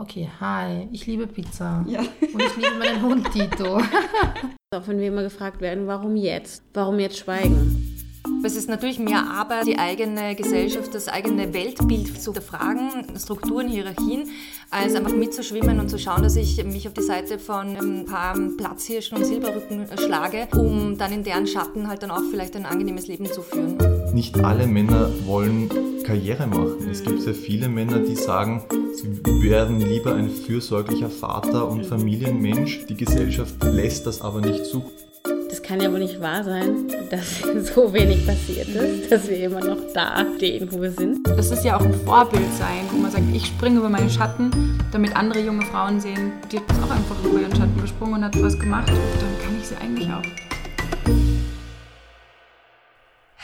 Okay, hi, ich liebe Pizza. Ja. Und ich liebe meinen Hund Tito. Auch wenn wir immer gefragt werden, warum jetzt? Warum jetzt schweigen? Es ist natürlich mehr Arbeit, die eigene Gesellschaft, das eigene Weltbild zu hinterfragen, Strukturen, Hierarchien, als einfach mitzuschwimmen und zu schauen, dass ich mich auf die Seite von ein paar Platzhirschen und Silberrücken schlage, um dann in deren Schatten halt dann auch vielleicht ein angenehmes Leben zu führen. Nicht alle Männer wollen Karriere machen. Es gibt sehr viele Männer, die sagen, sie werden lieber ein fürsorglicher Vater und Familienmensch. Die Gesellschaft lässt das aber nicht zu kann ja wohl nicht wahr sein, dass so wenig passiert ist, dass wir immer noch da stehen, wo wir sind. Das ist ja auch ein Vorbild sein, wo man sagt, ich springe über meinen Schatten, damit andere junge Frauen sehen, die hat auch einfach über ihren Schatten gesprungen und hat was gemacht. Und dann kann ich sie eigentlich auch.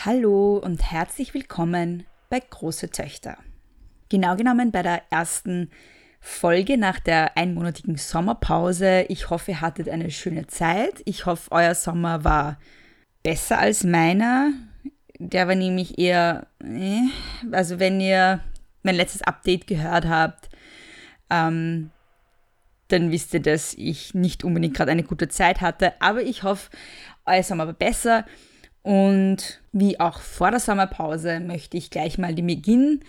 Hallo und herzlich willkommen bei Große Töchter. Genau genommen bei der ersten Folge nach der einmonatigen Sommerpause. Ich hoffe, ihr hattet eine schöne Zeit. Ich hoffe, euer Sommer war besser als meiner. Der war nämlich eher, äh, also wenn ihr mein letztes Update gehört habt, ähm, dann wisst ihr, dass ich nicht unbedingt gerade eine gute Zeit hatte. Aber ich hoffe, euer Sommer war besser. Und wie auch vor der Sommerpause möchte ich gleich mal den Beginn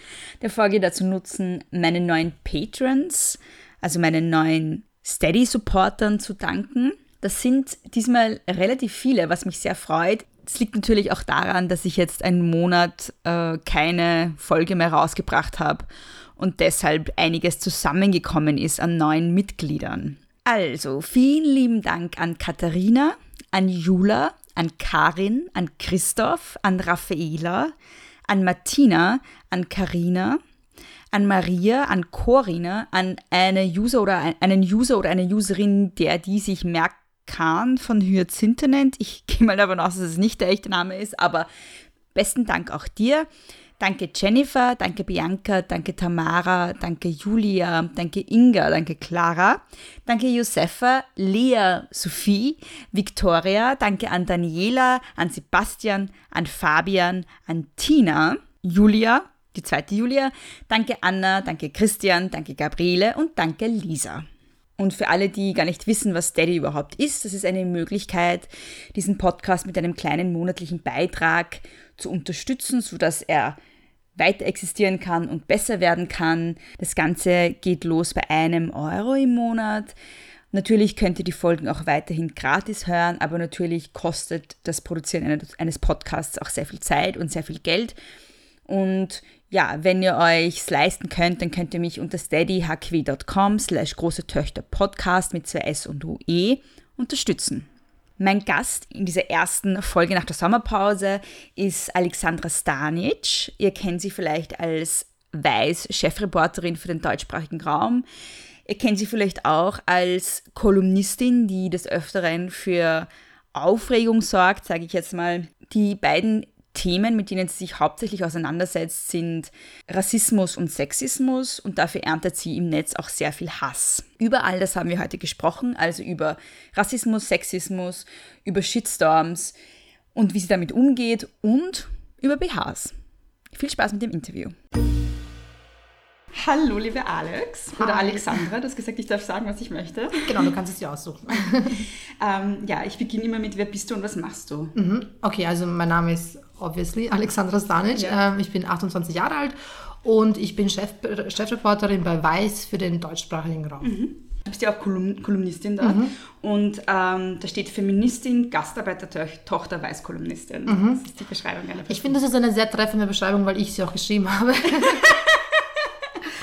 der Folge dazu nutzen, meinen neuen Patrons, also meinen neuen Steady-Supportern zu danken. Das sind diesmal relativ viele, was mich sehr freut. Es liegt natürlich auch daran, dass ich jetzt einen Monat äh, keine Folge mehr rausgebracht habe und deshalb einiges zusammengekommen ist an neuen Mitgliedern. Also, vielen lieben Dank an Katharina, an Jula, an Karin, an Christoph, an Raffaela, an Martina, an Karina, an Maria, an Corinna, an eine User oder einen User oder eine Userin, der die sich merken kann von Hyazinthe nennt. Ich gehe mal davon aus, dass es nicht der echte Name ist, aber besten Dank auch dir. Danke Jennifer, danke Bianca, danke Tamara, danke Julia, danke Inga, danke Clara, danke Josefa, Lea, Sophie, Victoria, danke an Daniela, an Sebastian, an Fabian, an Tina, Julia, die zweite Julia, danke Anna, danke Christian, danke Gabriele. Und danke Lisa. Und für alle, die gar nicht wissen, was Steady überhaupt ist, das ist eine Möglichkeit, diesen Podcast mit einem kleinen monatlichen Beitrag zu unterstützen, sodass er weiter existieren kann und besser werden kann. Das Ganze geht los bei einem Euro im Monat. Natürlich könnt ihr die Folgen auch weiterhin gratis hören, aber natürlich kostet das Produzieren eines Podcasts auch sehr viel Zeit und sehr viel Geld. Und ja, wenn ihr euch leisten könnt, dann könnt ihr mich unter steadyhq.com slash große Töchter Podcast mit zwei S und UE unterstützen. Mein Gast in dieser ersten Folge nach der Sommerpause ist Alexandra Stanic. Ihr kennt sie vielleicht als Weiß-Chefreporterin für den deutschsprachigen Raum. Ihr kennt sie vielleicht auch als Kolumnistin, die des Öfteren für Aufregung sorgt, sage ich jetzt mal. Die beiden Themen, mit denen sie sich hauptsächlich auseinandersetzt, sind Rassismus und Sexismus und dafür erntet sie im Netz auch sehr viel Hass. Über all das haben wir heute gesprochen, also über Rassismus, Sexismus, über Shitstorms und wie sie damit umgeht und über BHs. Viel Spaß mit dem Interview. Hallo, liebe Alex oder Hi. Alexandra. Du hast gesagt, ich darf sagen, was ich möchte. Genau, du kannst es dir aussuchen. ähm, ja, ich beginne immer mit, wer bist du und was machst du? Mhm. Okay, also mein Name ist obviously Alexandra Stanic. Ja. Ähm, ich bin 28 Jahre alt und ich bin Chef, Chefreporterin bei Weiß für den deutschsprachigen Raum. Mhm. Du bist ja auch Kolumn, Kolumnistin da. Mhm. Und ähm, da steht Feministin, Gastarbeitertochter, Weiß-Kolumnistin. Mhm. Das ist die Beschreibung einer Ich finde, das ist eine sehr treffende Beschreibung, weil ich sie auch geschrieben habe.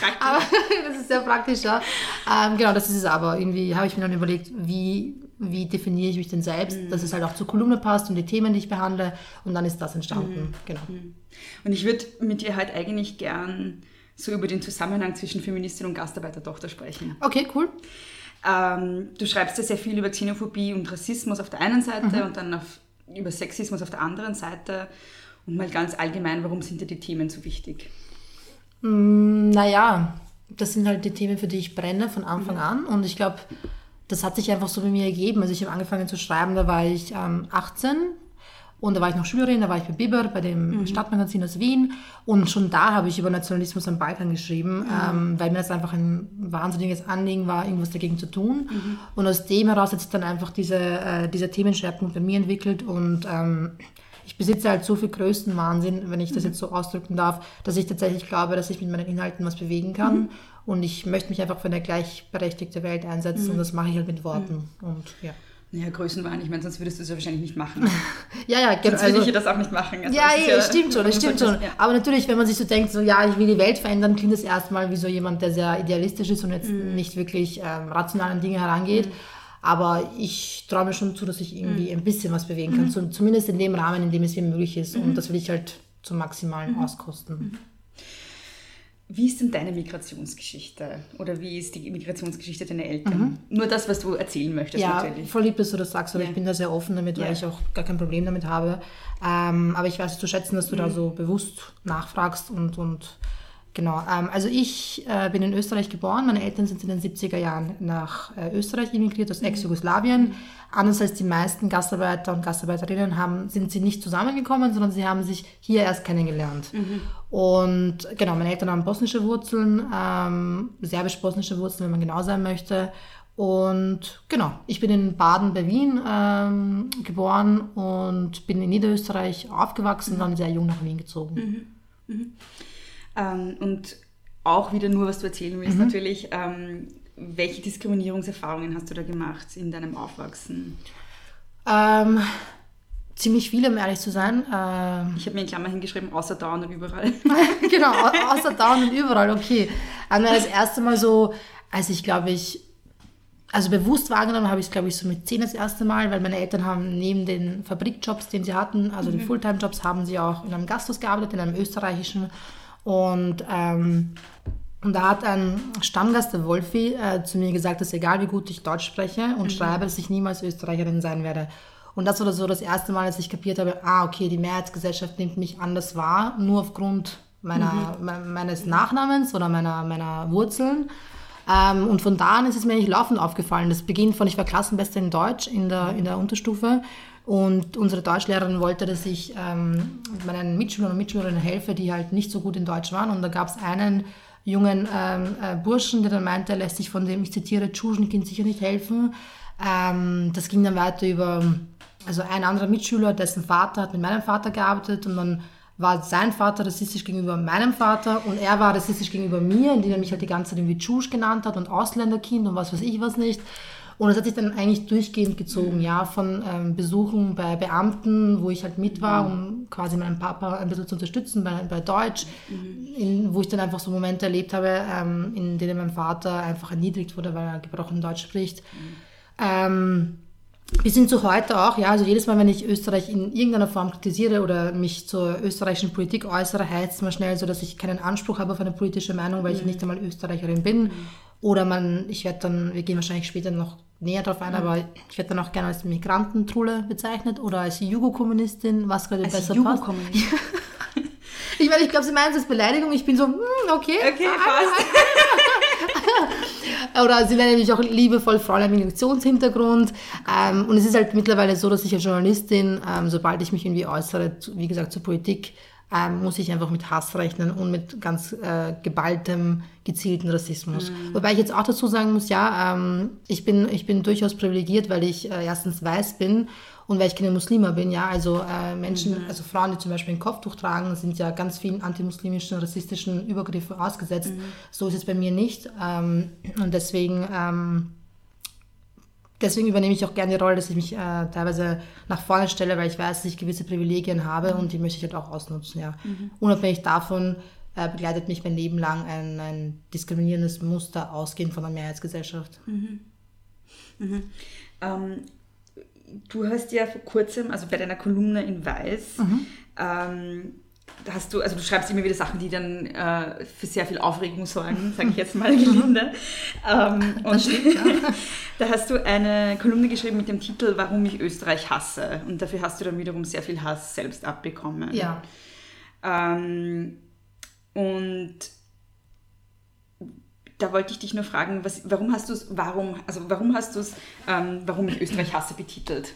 praktisch. Aber das ist sehr praktisch, ja. Ähm, genau, das ist es aber. Irgendwie habe ich mir dann überlegt, wie, wie definiere ich mich denn selbst, mhm. dass es halt auch zur Kolumne passt und die Themen, die ich behandle. Und dann ist das entstanden. Mhm. Genau. Mhm. Und ich würde mit dir halt eigentlich gern so über den Zusammenhang zwischen Feministin und Gastarbeitertochter sprechen. Okay, cool. Ähm, du schreibst ja sehr viel über Xenophobie und Rassismus auf der einen Seite mhm. und dann auf, über Sexismus auf der anderen Seite. Und mal ganz allgemein, warum sind dir die Themen so wichtig? Mm, naja, das sind halt die Themen, für die ich brenne von Anfang an. Und ich glaube, das hat sich einfach so bei mir ergeben. Also ich habe angefangen zu schreiben, da war ich ähm, 18 Und da war ich noch Schülerin, da war ich bei Biber, bei dem Mhm. Stadtmagazin aus Wien. Und schon da habe ich über Nationalismus am Balkan geschrieben, Mhm. ähm, weil mir das einfach ein wahnsinniges Anliegen war, irgendwas dagegen zu tun. Mhm. Und aus dem heraus hat sich dann einfach diese, äh, dieser Themenschwerpunkt bei mir entwickelt. Und ähm, ich besitze halt so viel Größenwahnsinn, wenn ich das jetzt so ausdrücken darf, dass ich tatsächlich glaube, dass ich mit meinen Inhalten was bewegen kann. Und ich möchte mich einfach für eine gleichberechtigte Welt einsetzen. Und das mache ich halt mit Worten. Und ja. Ja, Größenwahn, ich meine, sonst würdest du es ja wahrscheinlich nicht machen. Ja, ja, genau. Sonst würde ich ja das auch nicht machen. Also Ja, ja, stimmt schon, das stimmt schon. Ja. Aber natürlich, wenn man sich so denkt, so ja, ich will die Welt verändern, klingt das erstmal wie so jemand, der sehr idealistisch ist und jetzt Mhm. nicht wirklich ähm, rational an Dinge herangeht. Aber ich traue mir schon zu, dass ich irgendwie Mhm. ein bisschen was bewegen kann. Zum- zumindest in dem Rahmen, in dem es mir möglich ist. Mhm. Und das will ich halt zum Maximalen auskosten. Wie ist denn deine Migrationsgeschichte? Oder wie ist die Migrationsgeschichte deiner Eltern? Nur das, was du erzählen möchtest, Ja, natürlich. voll lieb, dass du das sagst, aber Ja. ich bin da sehr offen damit, weil Ja. ich auch gar kein Problem damit habe. Ähm, aber ich weiß es zu schätzen, dass du Mhm. da so bewusst nachfragst und, und genau. Ähm, also ich äh, bin in Österreich geboren, meine Eltern sind in den 70er Jahren nach äh, Österreich emigriert, aus Ex-Jugoslawien. Anders als die meisten Gastarbeiter und Gastarbeiterinnen haben, sind sie nicht zusammengekommen, sondern sie haben sich hier erst kennengelernt. Und genau, meine Eltern haben bosnische Wurzeln, ähm, serbisch-bosnische Wurzeln, wenn man genau sein möchte. Und genau, ich bin in Baden bei Wien ähm, geboren und bin in Niederösterreich aufgewachsen und dann sehr jung nach Wien gezogen. Ähm, und auch wieder nur, was du erzählen Mhm. willst, natürlich. Ähm, welche Diskriminierungserfahrungen hast du da gemacht in deinem Aufwachsen? Ähm, ziemlich viele, um ehrlich zu sein. Ähm, Ich habe mir in Klammer hingeschrieben, außer da und überall. genau, au- außer da und überall, okay. Also das erste Mal so, als ich glaube ich, also bewusst wahrgenommen habe ich es glaube ich so mit 10 das erste Mal, weil meine Eltern haben neben den Fabrikjobs, den sie hatten, also den Fulltime-Jobs, haben sie auch in einem Gasthaus gearbeitet, in einem österreichischen. Und, ähm, und da hat ein Stammgast, der Wolfi, äh, zu mir gesagt, dass egal wie gut ich Deutsch spreche und schreibe, dass ich niemals Österreicherin sein werde. Und das war so das erste Mal, als ich kapiert habe, ah, okay, die Mehrheitsgesellschaft nimmt mich anders wahr, nur aufgrund meiner, me meines Nachnamens oder meiner, meiner Wurzeln. Ähm, und von da an ist es mir eigentlich laufend aufgefallen. Das beginnt von, ich war Klassenbeste in Deutsch in der, in der Unterstufe. Und unsere Deutschlehrerin wollte, dass ich ähm, meinen Mitschülern und Mitschülerinnen helfe, die halt nicht so gut in Deutsch waren. Und da gab es einen jungen ähm, äh, Burschen, der dann meinte, er lässt sich von dem, ich zitiere, Tschuschenkind sicher nicht helfen. Ähm, das ging dann weiter über, also ein anderer Mitschüler, dessen Vater hat mit meinem Vater gearbeitet und dann war sein Vater rassistisch gegenüber meinem Vater und er war rassistisch gegenüber mir, indem er mich halt die ganze Zeit irgendwie Tschusch genannt hat und Ausländerkind und was weiß ich was nicht. Und das hat sich dann eigentlich durchgehend gezogen, ja, von ähm, Besuchen bei Beamten, wo ich halt mit war, um quasi meinen Papa ein bisschen zu unterstützen bei, bei Deutsch, in, wo ich dann einfach so Momente erlebt habe, ähm, in denen mein Vater einfach erniedrigt wurde, weil er gebrochen Deutsch spricht. Ähm, bis hin zu heute auch, ja, also jedes Mal, wenn ich Österreich in irgendeiner Form kritisiere oder mich zur österreichischen Politik äußere, heißt es mal schnell so, dass ich keinen Anspruch habe auf eine politische Meinung, weil ich nicht einmal Österreicherin bin. Oder man, ich werde dann, wir gehen wahrscheinlich später noch näher drauf ein, aber ich werde dann auch gerne als Migrantentrulle bezeichnet oder als Jugo-Kommunistin, was gerade Als besser passt. Ich meine, ich glaube, sie meinen es als Beleidigung. Ich bin so, hm, okay. Okay, passt. Oder sie nennen mich auch liebevoll Fräulein Migrationshintergrund. Ähm, und es ist halt mittlerweile so, dass ich als Journalistin, ähm, sobald ich mich irgendwie äußere, wie gesagt, zur Politik, ähm, muss ich einfach mit Hass rechnen und mit ganz äh, geballtem, gezielten Rassismus. Wobei ich jetzt auch dazu sagen muss, ja, ähm, ich, bin, ich bin durchaus privilegiert, weil ich äh, erstens weiß bin und weil ich keine Muslima bin, ja, also äh, Menschen, also Frauen, die zum Beispiel ein Kopftuch tragen, sind ja ganz vielen antimuslimischen, rassistischen Übergriffen ausgesetzt. So ist es bei mir nicht. Ähm, und deswegen, ähm, deswegen übernehme ich auch gerne die Rolle, dass ich mich äh, teilweise nach vorne stelle, weil ich weiß, dass ich gewisse Privilegien habe und die möchte ich halt auch ausnutzen, ja. Unabhängig davon äh, begleitet mich mein Leben lang ein, ein diskriminierendes Muster ausgehend von der Mehrheitsgesellschaft. Ähm, du hast ja vor kurzem, also bei deiner Kolumne in Weiß, ähm, da hast du, also du schreibst immer wieder Sachen, die dann äh, für sehr viel Aufregung sorgen, sage ich jetzt mal gelinde. ähm, und da hast du eine Kolumne geschrieben mit dem Titel Warum ich Österreich hasse. Und dafür hast du dann wiederum sehr viel Hass selbst abbekommen. Ja. Ähm, und Da wollte ich dich nur fragen, was, warum hast du es, warum, also warum hast du es, ähm, warum ich Österreich hasse betitelt?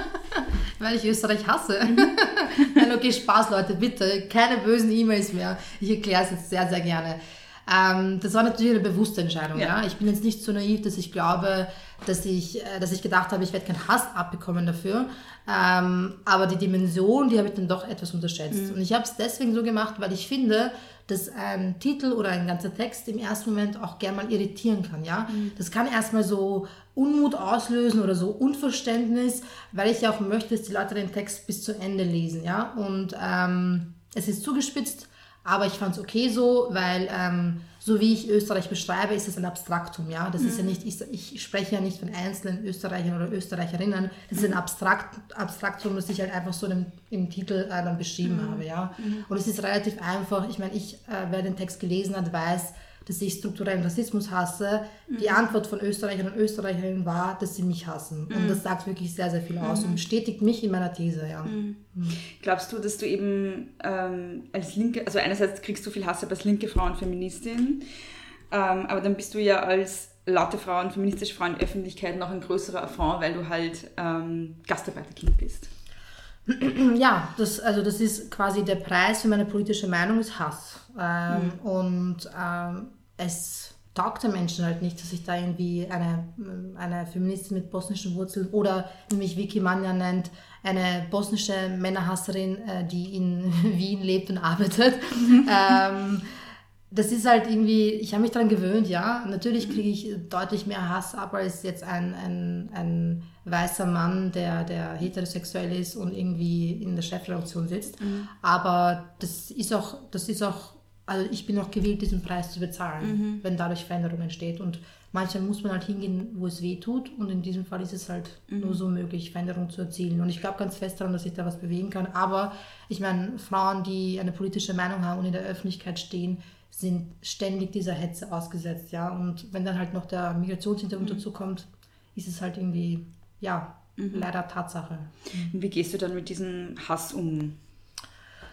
Weil ich Österreich hasse. Nein, okay, Spaß, Leute, bitte. Keine bösen E-Mails mehr. Ich erkläre es jetzt sehr, sehr gerne. Ähm, das war natürlich eine bewusste Entscheidung. Ja. ja. Ich bin jetzt nicht so naiv, dass ich glaube, dass ich, äh, dass ich gedacht habe, ich werde keinen Hass abbekommen dafür. Ähm, aber die Dimension, die habe ich dann doch etwas unterschätzt. Mhm. Und ich habe es deswegen so gemacht, weil ich finde, dass ein Titel oder ein ganzer Text im ersten Moment auch gern mal irritieren kann. Ja? Mhm. Das kann erstmal so Unmut auslösen oder so Unverständnis, weil ich ja auch möchte, dass die Leute den Text bis zu Ende lesen. Ja? Und ähm, es ist zugespitzt, aber ich fand es okay so, weil ähm, so wie ich Österreich beschreibe, ist es ein Abstraktum. Ja? Das mhm. ist ja mhm. nicht, ich, ich, spreche ja nicht von einzelnen Österreichern oder Österreicherinnen. Das ist ein Abstrakt, Abstraktum, das ich halt einfach so im, im Titel äh, dann beschrieben mhm. habe. Ja? Mhm. Und es ist relativ einfach. Ich meine, ich, äh, wer den Text gelesen hat, weiß, dass ich strukturellen Rassismus hasse. Mhm. Die Antwort von Österreichern und Österreicherinnen war, dass sie mich hassen. Mhm. Und das sagt wirklich sehr, sehr viel aus mhm. und bestätigt mich in meiner These. Ja. Mhm. Mhm. Glaubst du, dass du eben ähm, als linke, also einerseits kriegst du viel Hass als linke Frau und Feministin, ähm, aber dann bist du ja als laute Frau und feministische Frau in der Öffentlichkeit noch ein größerer Affront, weil du halt ähm, Gastarbeiterkind bist. Ja, das, also das ist quasi der Preis für meine politische Meinung ist Hass. Ähm, mhm. Und ähm, es taugt den Menschen halt nicht, dass ich da irgendwie eine, eine Feministin mit bosnischen Wurzeln oder wie mich Vicky Manja nennt, eine bosnische Männerhasserin, äh, die in Wien lebt und arbeitet. Mhm. ähm, das ist halt irgendwie, ich habe mich daran gewöhnt, ja. Natürlich kriege ich deutlich mehr Hass ab als jetzt ein, ein, ein weißer Mann, der, der heterosexuell ist und irgendwie in der Chefredaktion sitzt. Mhm. Aber das ist auch, das ist auch, also ich bin auch gewillt, diesen Preis zu bezahlen, mhm. wenn dadurch Veränderung entsteht. Und manchmal muss man halt hingehen, wo es weh tut. Und in diesem Fall ist es halt mhm. nur so möglich, Veränderung zu erzielen. Und ich glaube ganz fest daran, dass ich da was bewegen kann. Aber ich meine, Frauen, die eine politische Meinung haben und in der Öffentlichkeit stehen, sind ständig dieser Hetze ausgesetzt, ja. Und wenn dann halt noch der Migrationshintergrund mhm. dazu kommt, ist es halt irgendwie, ja, mhm. leider Tatsache. Wie gehst du dann mit diesem Hass um?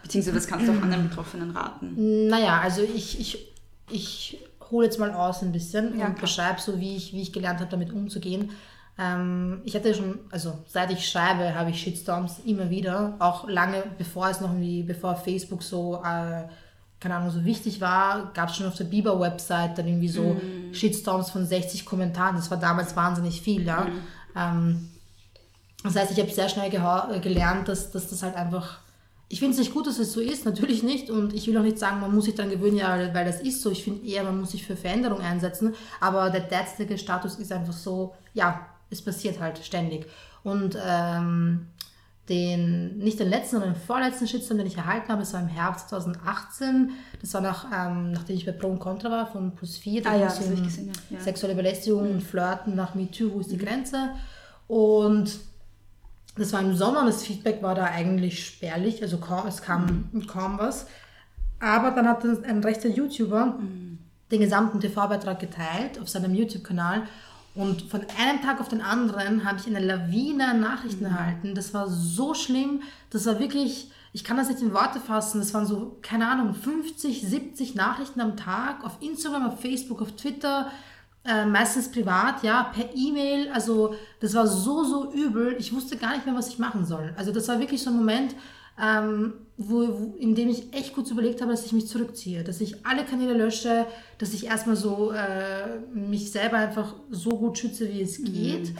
Beziehungsweise was kannst du auch anderen Betroffenen raten? Naja, also ich, ich, ich hole jetzt mal aus ein bisschen ja, und beschreibe so, wie ich, wie ich gelernt habe, damit umzugehen. Ähm, ich hatte schon, also seit ich schreibe, habe ich Shitstorms immer wieder, auch lange bevor es noch wie, bevor Facebook so äh, keine Ahnung, so wichtig war, gab es schon auf der Bieber-Website dann irgendwie so mm. Shitstorms von 60 Kommentaren. Das war damals wahnsinnig viel, ja. Mm. Ähm, das heißt, ich habe sehr schnell äh, gelernt, dass, dass das halt einfach. Ich finde es nicht gut, dass es so ist, natürlich nicht. Und ich will auch nicht sagen, man muss sich dann gewöhnen, ja, weil das ist so. Ich finde eher, man muss sich für Veränderung einsetzen. Aber der derzeitige Status ist einfach so, ja, es passiert halt ständig. Und ähm, den, nicht den letzten, sondern den vorletzten Shitstorm, den ich erhalten habe, das war im Herbst 2018. Das war nach, ähm, nachdem ich bei Pro und Contra war von Plus 4. Da ah, ja, das um gesehen, ja. Sexuelle Belästigung mhm. und Flirten nach MeToo, wo ist die mhm. Grenze? Und das war im Sommer und das Feedback war da eigentlich spärlich, also kaum, es kam mhm. kaum was. Aber dann hat ein rechter YouTuber mhm. den gesamten TV-Beitrag geteilt auf seinem YouTube-Kanal und von einem Tag auf den anderen habe ich eine Lawine an Nachrichten mhm. erhalten. Das war so schlimm. Das war wirklich, ich kann das nicht in Worte fassen. Das waren so, keine Ahnung, 50, 70 Nachrichten am Tag auf Instagram, auf Facebook, auf Twitter. Äh, meistens privat, ja, per E-Mail. Also das war so, so übel. Ich wusste gar nicht mehr, was ich machen soll. Also das war wirklich so ein Moment, ähm, wo, wo, in dem ich echt kurz überlegt habe, dass ich mich zurückziehe, dass ich alle Kanäle lösche, dass ich erstmal so äh, mich selber einfach so gut schütze, wie es geht. Mhm.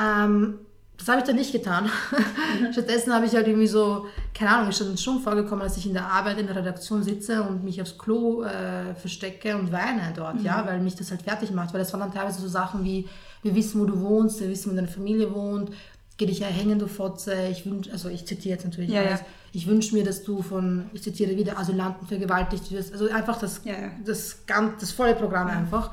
Ähm, das habe ich dann nicht getan. Stattdessen habe ich halt irgendwie so, keine Ahnung, ist dann schon vorgekommen, dass ich in der Arbeit in der Redaktion sitze und mich aufs Klo äh, verstecke und weine dort, mhm. ja, weil mich das halt fertig macht. Weil das waren dann teilweise so Sachen wie, wir wissen, wo du wohnst, wir wissen, wo deine Familie wohnt, geh dich erhängen, du Fotze. Ich wünsche, also ich zitiere jetzt natürlich ja, alles. Ja. Ich wünsche mir, dass du von, ich zitiere wieder, Asylanten vergewaltigt wirst. Also einfach das, ja, das, ganz, das volle Programm einfach.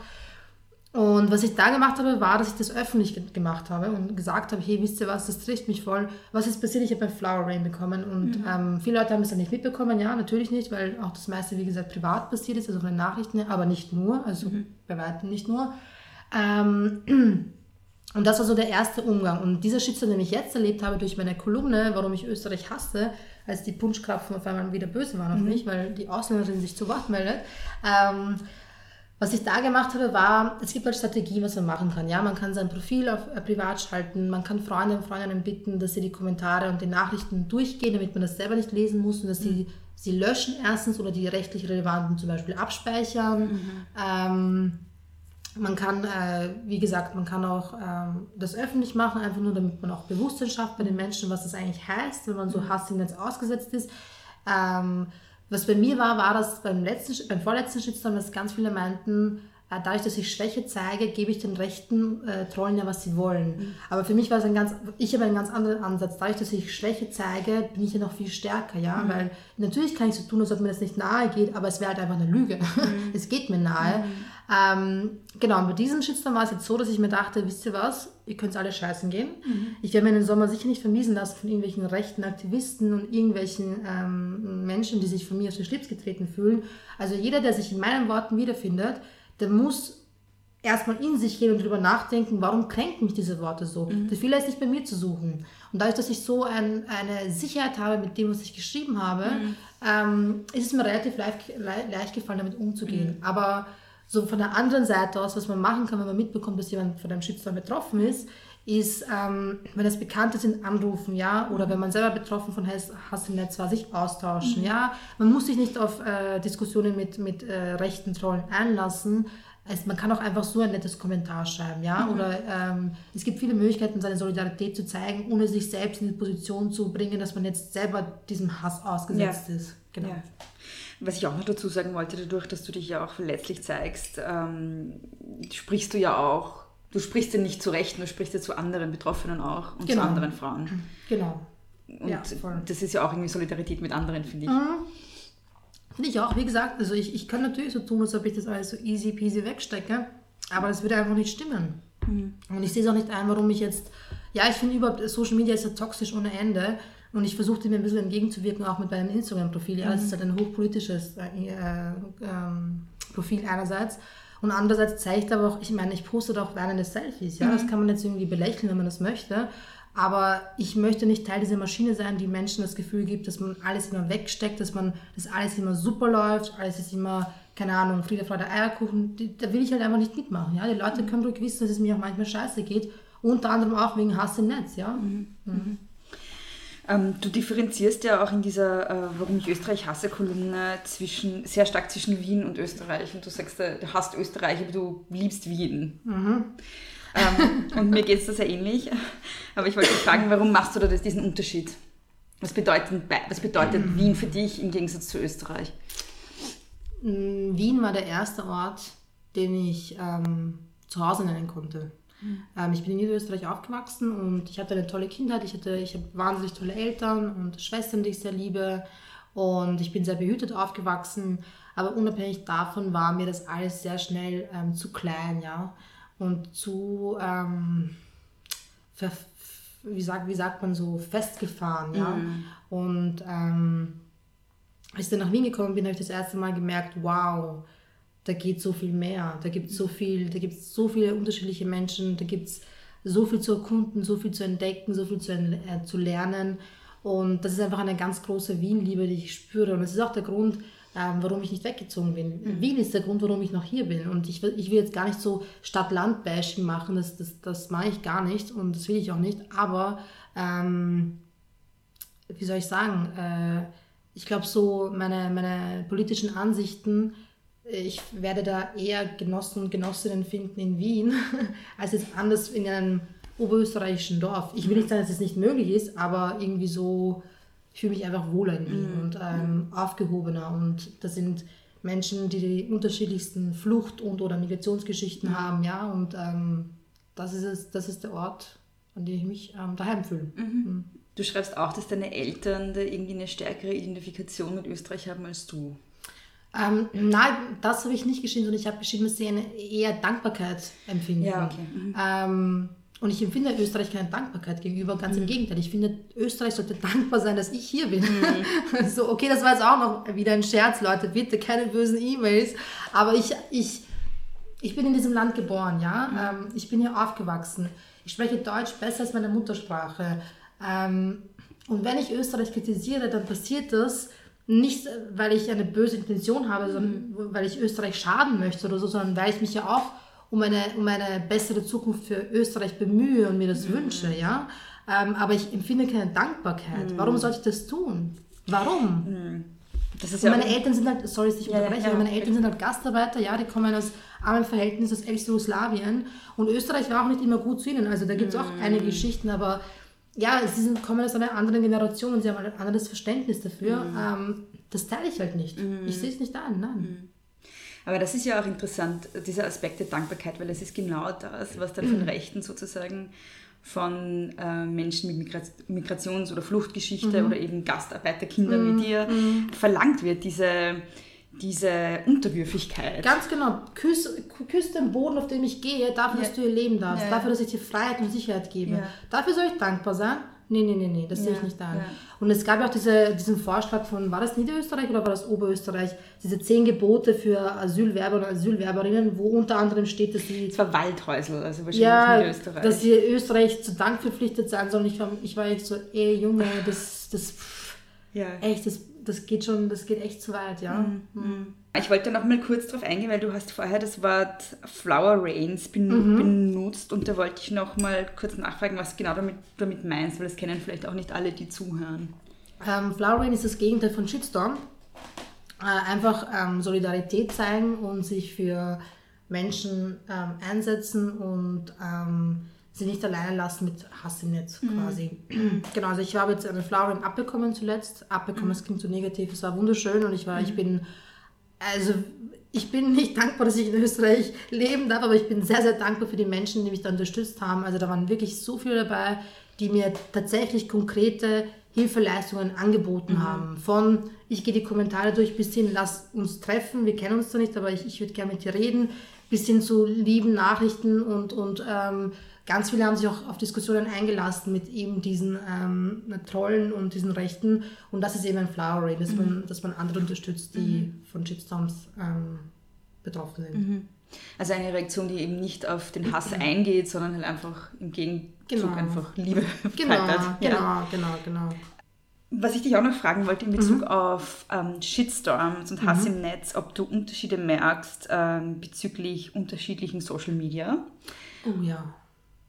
Und was ich da gemacht habe, war, dass ich das öffentlich gemacht habe und gesagt habe, hey, wisst ihr was, das trifft mich voll. Was ist passiert? Ich habe ein Flower Rain bekommen und mhm. ähm, viele Leute haben es dann nicht mitbekommen. Ja, natürlich nicht, weil auch das meiste, wie gesagt, privat passiert ist, also von den Nachrichten, aber nicht nur, also mhm. bei weitem nicht nur. Ähm, Und das war so der erste Umgang. Und dieser Shitstorm, den ich jetzt erlebt habe durch meine Kolumne, warum ich Österreich hasse, als die Punschkrapfen auf einmal wieder böse waren auf mhm. mich, weil die Ausländerin sich zu Wort meldet, ähm, Was ich da gemacht habe, war, es gibt halt Strategien, was man machen kann. Ja, man kann sein Profil auf äh, privat schalten, man kann Freunde und Freundinnen bitten, dass sie die Kommentare und die Nachrichten durchgehen, damit man das selber nicht lesen muss und dass sie sie löschen erstens oder die rechtlich relevanten zum Beispiel abspeichern. Ähm, man kann, äh, wie gesagt, man kann auch ähm, das öffentlich machen, einfach nur damit man auch Bewusstsein schafft bei den Menschen, was das eigentlich heißt, wenn man so Hass im Netz ausgesetzt ist. Ähm, was bei mir war, war das beim, letzten, beim vorletzten Shitstorm, dass ganz viele meinten, äh, dadurch, dass ich Schwäche zeige, gebe ich den Rechten äh, Trollen ja, was sie wollen. Aber für mich war es ein ganz, ich habe einen ganz anderen Ansatz. Dadurch, dass ich Schwäche zeige, bin ich ja noch viel stärker, ja, weil natürlich kann ich so tun, als ob mir das nicht nahe geht, aber es wäre halt einfach eine Lüge. es geht mir nahe. Ähm, genau, und bei diesem Shitstorm war es jetzt so, dass ich mir dachte, wisst ihr was, ihr könnt alle scheißen gehen. Ich werde mir den Sommer sicher nicht vermiesen lassen von irgendwelchen rechten Aktivisten und irgendwelchen ähm, Menschen, die sich von mir auf den Schlips getreten fühlen. Also jeder, der sich in meinen Worten wiederfindet, der muss erstmal in sich gehen und darüber nachdenken, warum kränken mich diese Worte so? Der Fehler ist nicht bei mir zu suchen. Und dadurch, dass ich so ein, eine Sicherheit habe mit dem, was ich geschrieben habe, ähm, ist es mir relativ leicht, le- leicht gefallen, damit umzugehen. Aber so von der anderen Seite aus, was man machen kann, wenn man mitbekommt, dass jemand von einem Shitstorm betroffen ist, ist, ähm, wenn es Bekannte sind, anrufen, ja, oder wenn man selber betroffen von Hass, Hass im Netz war, sich austauschen, ja. Man muss sich nicht auf äh, Diskussionen mit, mit äh, rechten Trollen einlassen. Es, man kann auch einfach so ein nettes Kommentar schreiben, ja, oder ähm, es gibt viele Möglichkeiten, seine Solidarität zu zeigen, ohne sich selbst in die Position zu bringen, dass man jetzt selber diesem Hass ausgesetzt Ja. ist. Genau. Ja. Was ich auch noch dazu sagen wollte, dadurch, dass du dich ja auch verletzlich zeigst, ähm, sprichst du ja auch, du sprichst ja nicht zu Rechten, du sprichst ja zu anderen Betroffenen auch und Genau. zu anderen Frauen. Genau. Und Ja, das ist ja auch irgendwie Solidarität mit anderen, finde ich. Finde ich auch, wie gesagt, also ich, ich kann natürlich so tun, als ob ich das alles so easy peasy wegstecke, aber das würde einfach nicht stimmen. Und ich sehe es auch nicht ein, warum ich jetzt, ja, ich finde überhaupt, Social Media ist ja toxisch ohne Ende und ich versuche dem ein bisschen entgegenzuwirken, auch mit meinem Instagram-Profil. Ja, das ist halt ein hochpolitisches äh, äh, ähm, Profil einerseits und andererseits zeigt aber auch, ich meine, ich poste da auch weinende Selfies, ja, das kann man jetzt irgendwie belächeln, wenn man das möchte, aber ich möchte nicht Teil dieser Maschine sein, die Menschen das Gefühl gibt, dass man alles immer wegsteckt, dass man, dass alles immer super läuft, alles ist immer, keine Ahnung, Friede, Freude, Eierkuchen. Die, da will ich halt einfach nicht mitmachen. Ja? Die Leute können ruhig wissen, dass es mir auch manchmal scheiße geht. Unter anderem auch wegen Hass im Netz, ja. Ähm, du differenzierst ja auch in dieser äh, Warum ich Österreich hasse Kolumne zwischen, sehr stark zwischen Wien und Österreich. Und du sagst, äh, du hasst Österreich, aber du liebst Wien. Ähm, und mir geht es da sehr ähnlich. Aber ich wollte dich fragen, warum machst du da das, diesen Unterschied? Was bedeutet, be- was bedeutet Wien für dich im Gegensatz zu Österreich? Mm, Wien war der erste Ort, den ich ähm, zu Hause nennen konnte. Ähm, ich bin in Niederösterreich aufgewachsen und ich hatte eine tolle Kindheit. Ich, hatte, ich habe wahnsinnig tolle Eltern und Schwestern, die ich sehr liebe. Und ich bin sehr behütet aufgewachsen. Aber unabhängig davon war mir das alles sehr schnell ähm, zu klein, ja. Und zu, ähm, wie, sagt, wie sagt man so, festgefahren, ja. Und ähm, als ich dann nach Wien gekommen bin, habe ich das erste Mal gemerkt, wow, da geht so viel mehr. Da gibt es so viel, da gibt es so viele unterschiedliche Menschen, da gibt es so viel zu erkunden, so viel zu entdecken, so viel zu, äh, zu lernen. Und das ist einfach eine ganz große Wien-Liebe, die ich spüre. Und das ist auch der Grund, ähm, warum ich nicht weggezogen bin. Wien ist der Grund, warum ich noch hier bin. Und ich will, ich will jetzt gar nicht so Stadt-Land-Bashing machen, das, das, das mache ich gar nicht und das will ich auch nicht. Aber ähm, wie soll ich sagen, äh, ich glaube so meine, meine politischen Ansichten, ich werde da eher Genossen und Genossinnen finden in Wien, als jetzt anders in einem oberösterreichischen Dorf. Ich will nicht sagen, dass es nicht möglich ist, aber irgendwie so, ich fühle mich einfach wohler in Wien und ähm, aufgehobener. Und das sind Menschen, die die unterschiedlichsten Flucht- und oder Migrationsgeschichten haben, ja, und ähm, das, ist es, das ist der Ort, an dem ich mich ähm, daheim fühle. Du schreibst auch, dass deine Eltern da irgendwie eine stärkere Identifikation mit Österreich haben als du. Ähm, nein, das habe ich nicht geschrieben, sondern ich habe geschrieben, dass sie eine eher Dankbarkeit empfinden. Ja, okay. Mhm. Ähm, und ich empfinde Österreich keine Dankbarkeit gegenüber, ganz im Gegenteil. Ich finde, Österreich sollte dankbar sein, dass ich hier bin. so, okay, das war jetzt auch noch wieder ein Scherz, Leute, bitte keine bösen E-Mails. Aber ich, ich, ich bin in diesem Land geboren, ja. Ähm, ich bin hier aufgewachsen. Ich spreche Deutsch besser als meine Muttersprache. Ähm, und wenn ich Österreich kritisiere, dann passiert das, nicht, weil ich eine böse Intention habe, sondern weil ich Österreich schaden möchte oder so, sondern weil ich mich ja auch um eine, um eine bessere Zukunft für Österreich bemühe und mir das wünsche, ja. Ähm, aber ich empfinde keine Dankbarkeit. Warum sollte ich das tun? Warum? Das ist Und ja meine Eltern sind halt, sorry, ich Ja, unterbreche, ja, aber meine. Eltern sind halt Gastarbeiter, ja, die kommen aus armen Verhältnissen aus Ex-Jugoslawien und Österreich war auch nicht immer gut zu ihnen, also da gibt es auch Mhm. einige Geschichten, aber ja, sie sind, kommen aus einer anderen Generation und sie haben ein anderes Verständnis dafür. Mhm. Ähm, das teile ich halt nicht. Ich sehe es nicht an, nein. Aber das ist ja auch interessant, dieser Aspekt der Dankbarkeit, weil es ist genau das, was dann von Rechten sozusagen von äh, Menschen mit Migra Migrations- oder Fluchtgeschichte oder eben Gastarbeiterkinder wie dir verlangt wird, diese, diese Unterwürfigkeit. Ganz genau, küss, küss den Boden, auf dem ich gehe, dafür, dass du hier leben darfst, Ja. dafür, dass ich dir Freiheit und Sicherheit gebe. Ja. Dafür soll ich dankbar sein? Nee, nee, nee, nee, das sehe ich Ja, nicht an. ja. Und es gab ja auch diese, diesen Vorschlag von, war das Niederösterreich oder war das Oberösterreich? Diese zehn Gebote für Asylwerber und Asylwerberinnen, wo unter anderem steht, dass sie Es war Waldhäusl, also wahrscheinlich ja, Niederösterreich. dass sie Österreich zu Dank verpflichtet sein sollen. Ich war, ich war echt so, ey Junge, das, das, ja. echt, das, das geht schon, das geht echt zu weit, ja. Mhm. Ich wollte noch mal kurz darauf eingehen, weil du hast vorher das Wort Flower Rains Mhm. benutzt und da wollte ich noch mal kurz nachfragen, was genau damit, damit meinst, weil das kennen vielleicht auch nicht alle, die zuhören. Ähm, Flower Rain ist das Gegenteil von Shitstorm. Äh, einfach ähm, Solidarität zeigen und sich für Menschen ähm, einsetzen und ähm, sie nicht alleine lassen mit Hass im Netz quasi. genau, also ich habe jetzt eine Flower abbekommen zuletzt. Abbekommen, das klingt so negativ, es war wunderschön und ich war, ich bin, also ich bin nicht dankbar, dass ich in Österreich leben darf, aber ich bin sehr, sehr dankbar für die Menschen, die mich da unterstützt haben. Also da waren wirklich so viele dabei, die mir tatsächlich konkrete Hilfeleistungen angeboten haben. Von, ich gehe die Kommentare durch, bis hin, lass uns treffen, wir kennen uns zwar nicht, aber ich, ich würde gerne mit dir reden, bis hin zu lieben Nachrichten und, und ähm, ganz viele haben sich auch auf Diskussionen eingelassen mit eben diesen ähm, Trollen und diesen Rechten. Und das ist eben ein Flower Ray, dass, man, dass man andere unterstützt, die von Shitstorms ähm, betroffen sind. Also eine Reaktion, die eben nicht auf den Hass eingeht, sondern halt einfach im Gegenzug Genau. einfach Liebe Genau, verbreitet. genau, Ja. genau, genau. Was ich dich auch noch fragen wollte in Bezug Mhm. auf ähm, Shitstorms und Hass im Netz, ob du Unterschiede merkst ähm, bezüglich unterschiedlichen Social Media Oh ja.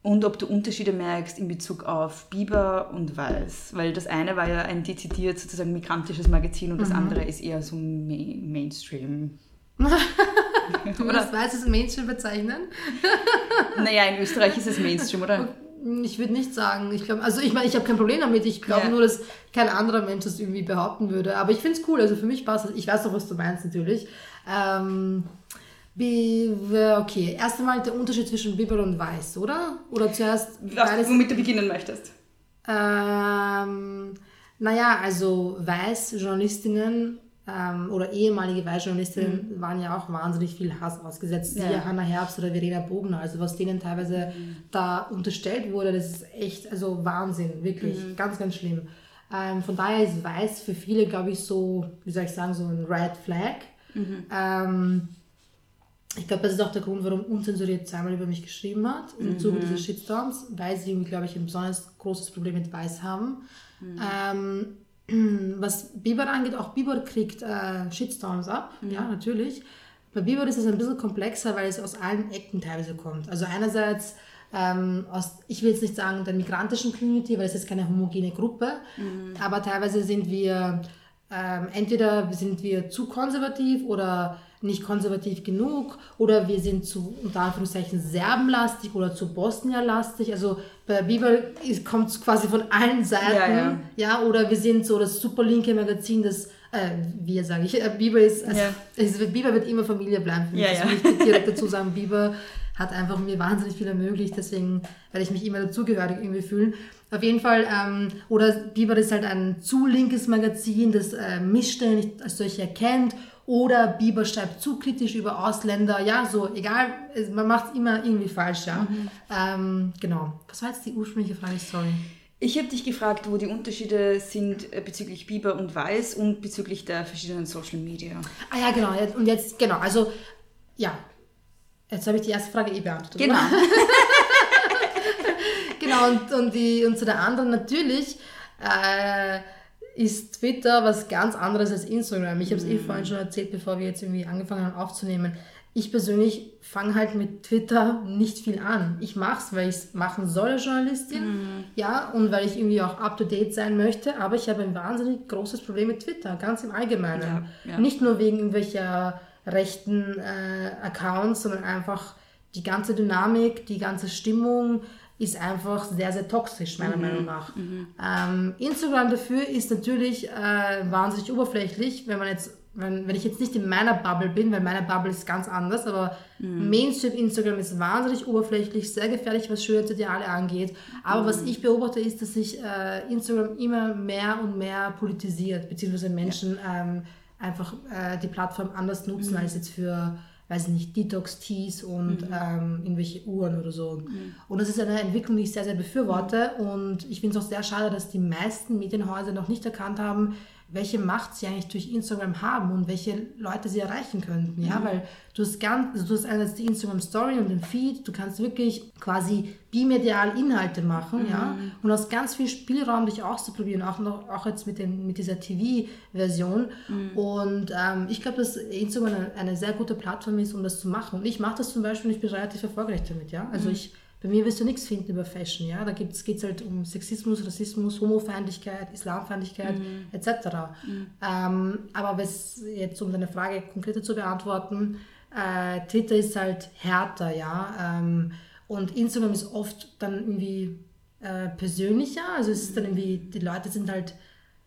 Und ob du Unterschiede merkst in Bezug auf Biber und Weiß. Weil das eine war ja ein dezidiert sozusagen migrantisches Magazin und das Mhm. andere ist eher so Ma Mainstream. Kann man das weiß als Mainstream bezeichnen? Naja, in Österreich ist es Mainstream, oder? Ich würde nicht sagen. Ich glaube, also ich meine, ich habe kein Problem damit. Ich glaube Ja. nur, dass kein anderer Mensch das irgendwie behaupten würde. Aber ich finde es cool. Also für mich passt das. Ich weiß doch, was du meinst natürlich. Ähm, okay. Erst einmal der Unterschied zwischen Biber und Weiß, oder? Oder zuerst Was, womit du beginnen möchtest. Ähm, naja, also Weiß-Journalistinnen ähm, oder ehemalige Weiß-Journalistinnen waren ja auch wahnsinnig viel Hass ausgesetzt. Ja. Siehe Hannah Herbst oder Verena Bogner. Also was denen teilweise da unterstellt wurde, das ist echt, also Wahnsinn, wirklich ganz, ganz schlimm. Ähm, von daher ist Weiß für viele, glaube ich, so, wie soll ich sagen, so ein Red Flag. Ähm, ich glaube, das ist auch der Grund, warum Unzensuriert zweimal über mich geschrieben hat, im Zuge dieses Shitstorms, weil sie, glaube ich, ein besonders großes Problem mit Weiß haben. Ähm, was Bieber angeht, auch Bieber kriegt äh, Shitstorms ab, ja, natürlich. Bei Bieber ist es ein bisschen komplexer, weil es aus allen Ecken teilweise kommt. Also einerseits ähm, aus, ich will jetzt nicht sagen der migrantischen Community, weil es ist keine homogene Gruppe, aber teilweise sind wir ähm, entweder sind wir zu konservativ oder nicht konservativ genug oder wir sind zu unter Anführungszeichen serbenlastig oder zu Bosnierlastig. Also bei Bibel kommt es quasi von allen Seiten. Ja, ja. Ja, oder wir sind so das super linke Magazin, das, äh, wir sage ich, äh, Bieber ist, also, Ja. es, Bieber wird immer Familie bleiben. Ja, das ja. ich direkt dazu sagen. Bieber hat einfach mir wahnsinnig viel ermöglicht, deswegen werde ich mich immer dazugehörig irgendwie fühlen. Auf jeden Fall, ähm, oder Bieber ist halt ein zu linkes Magazin, das äh, Missstände nicht als solche erkennt. Oder Bieber schreibt zu kritisch über Ausländer. Ja, so, egal, man macht es immer irgendwie falsch, ja. Ähm, genau. Was war jetzt die ursprüngliche Frage? Sorry. Ich habe dich gefragt, wo die Unterschiede sind äh, bezüglich Biber und Weiß und bezüglich der verschiedenen Social Media. Ah ja, genau. Und jetzt, genau, also, ja. Jetzt habe ich die erste Frage eh beantwortet. Genau. Genau, und, und, die, und zu der anderen natürlich, äh, ist Twitter was ganz anderes als Instagram. Ich habe es eh vorhin schon erzählt, bevor wir jetzt irgendwie angefangen haben aufzunehmen. Ich persönlich fange halt mit Twitter nicht viel an. Ich mache es, weil ich es machen soll als Journalistin, ja, und weil ich irgendwie auch up-to-date sein möchte, aber ich habe ein wahnsinnig großes Problem mit Twitter, ganz im Allgemeinen. Ja, ja. Nicht nur wegen irgendwelcher rechten äh, Accounts, sondern einfach die ganze Dynamik, die ganze Stimmung ist einfach sehr, sehr toxisch, meiner Meinung nach. Ähm, Instagram dafür ist natürlich äh, wahnsinnig oberflächlich, wenn man jetzt, wenn, wenn ich jetzt nicht in meiner Bubble bin, weil meine Bubble ist ganz anders, aber Mainstream Instagram ist wahnsinnig oberflächlich, sehr gefährlich, was Schönheitsideale angeht. Aber was ich beobachte, ist, dass sich äh, Instagram immer mehr und mehr politisiert, beziehungsweise Menschen ähm, einfach äh, die Plattform anders nutzen als jetzt für weiß ich nicht, Detox-Teas und ähm, irgendwelche Uhren oder so. Und das ist eine Entwicklung, die ich sehr, sehr befürworte. Und ich finde es auch sehr schade, dass die meisten Medienhäuser noch nicht erkannt haben, welche Macht sie eigentlich durch Instagram haben und welche Leute sie erreichen könnten. Ja, weil du hast ganz, also du hast einerseits die Instagram Story und den Feed, du kannst wirklich quasi bimedial Inhalte machen, ja, und hast ganz viel Spielraum, dich auszuprobieren, auch noch, auch jetzt mit dem, mit dieser TV-Version. Und ähm, ich glaube, dass Instagram eine, eine sehr gute Plattform ist, um das zu machen. Und ich mache das zum Beispiel und ich bin relativ erfolgreich damit, ja. Also ich bei mir wirst du nichts finden über Fashion, ja. Da geht es halt um Sexismus, Rassismus, Homofeindlichkeit, Islamfeindlichkeit etc. Ähm, aber was jetzt, um deine Frage konkreter zu beantworten, äh, Twitter ist halt härter, ja. Ähm, und Instagram ist oft dann irgendwie äh, persönlicher. Also es ist dann irgendwie, die Leute sind halt,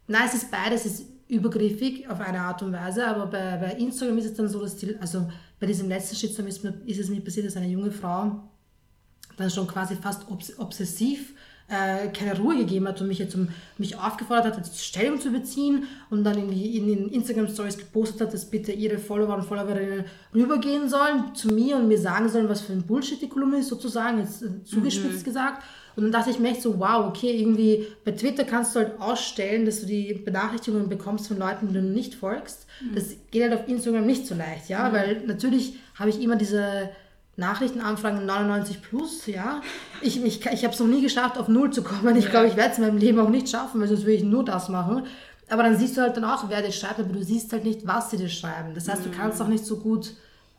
nein, es ist beides, es ist übergriffig auf eine Art und Weise, aber bei, bei Instagram ist es dann so, dass die, also bei diesem letzten Shitstorm ist, ist es mir passiert, dass eine junge Frau dann schon quasi fast obs obsessiv äh, keine Ruhe gegeben hat und mich jetzt um, mich aufgefordert hat, jetzt Stellung zu beziehen und dann irgendwie in den Instagram Stories gepostet hat, dass bitte ihre Follower und Followerinnen rübergehen sollen zu mir und mir sagen sollen, was für ein Bullshit die Kolumne ist, sozusagen, jetzt äh, zugespitzt gesagt. Und dann dachte ich mir echt so, wow, okay, irgendwie bei Twitter kannst du halt ausstellen, dass du die Benachrichtigungen bekommst von Leuten, denen du nicht folgst. Das geht halt auf Instagram nicht so leicht, ja, weil natürlich habe ich immer diese Nachrichtenanfragen 99 plus, ja. Ich, ich, ich habe es noch nie geschafft, auf Null zu kommen. Ich glaube, ich werde es in meinem Leben auch nicht schaffen, weil sonst würde ich nur das machen. Aber dann siehst du halt dann auch, wer das schreibt, aber du siehst halt nicht, was sie dir schreiben. Das heißt, du kannst auch nicht so gut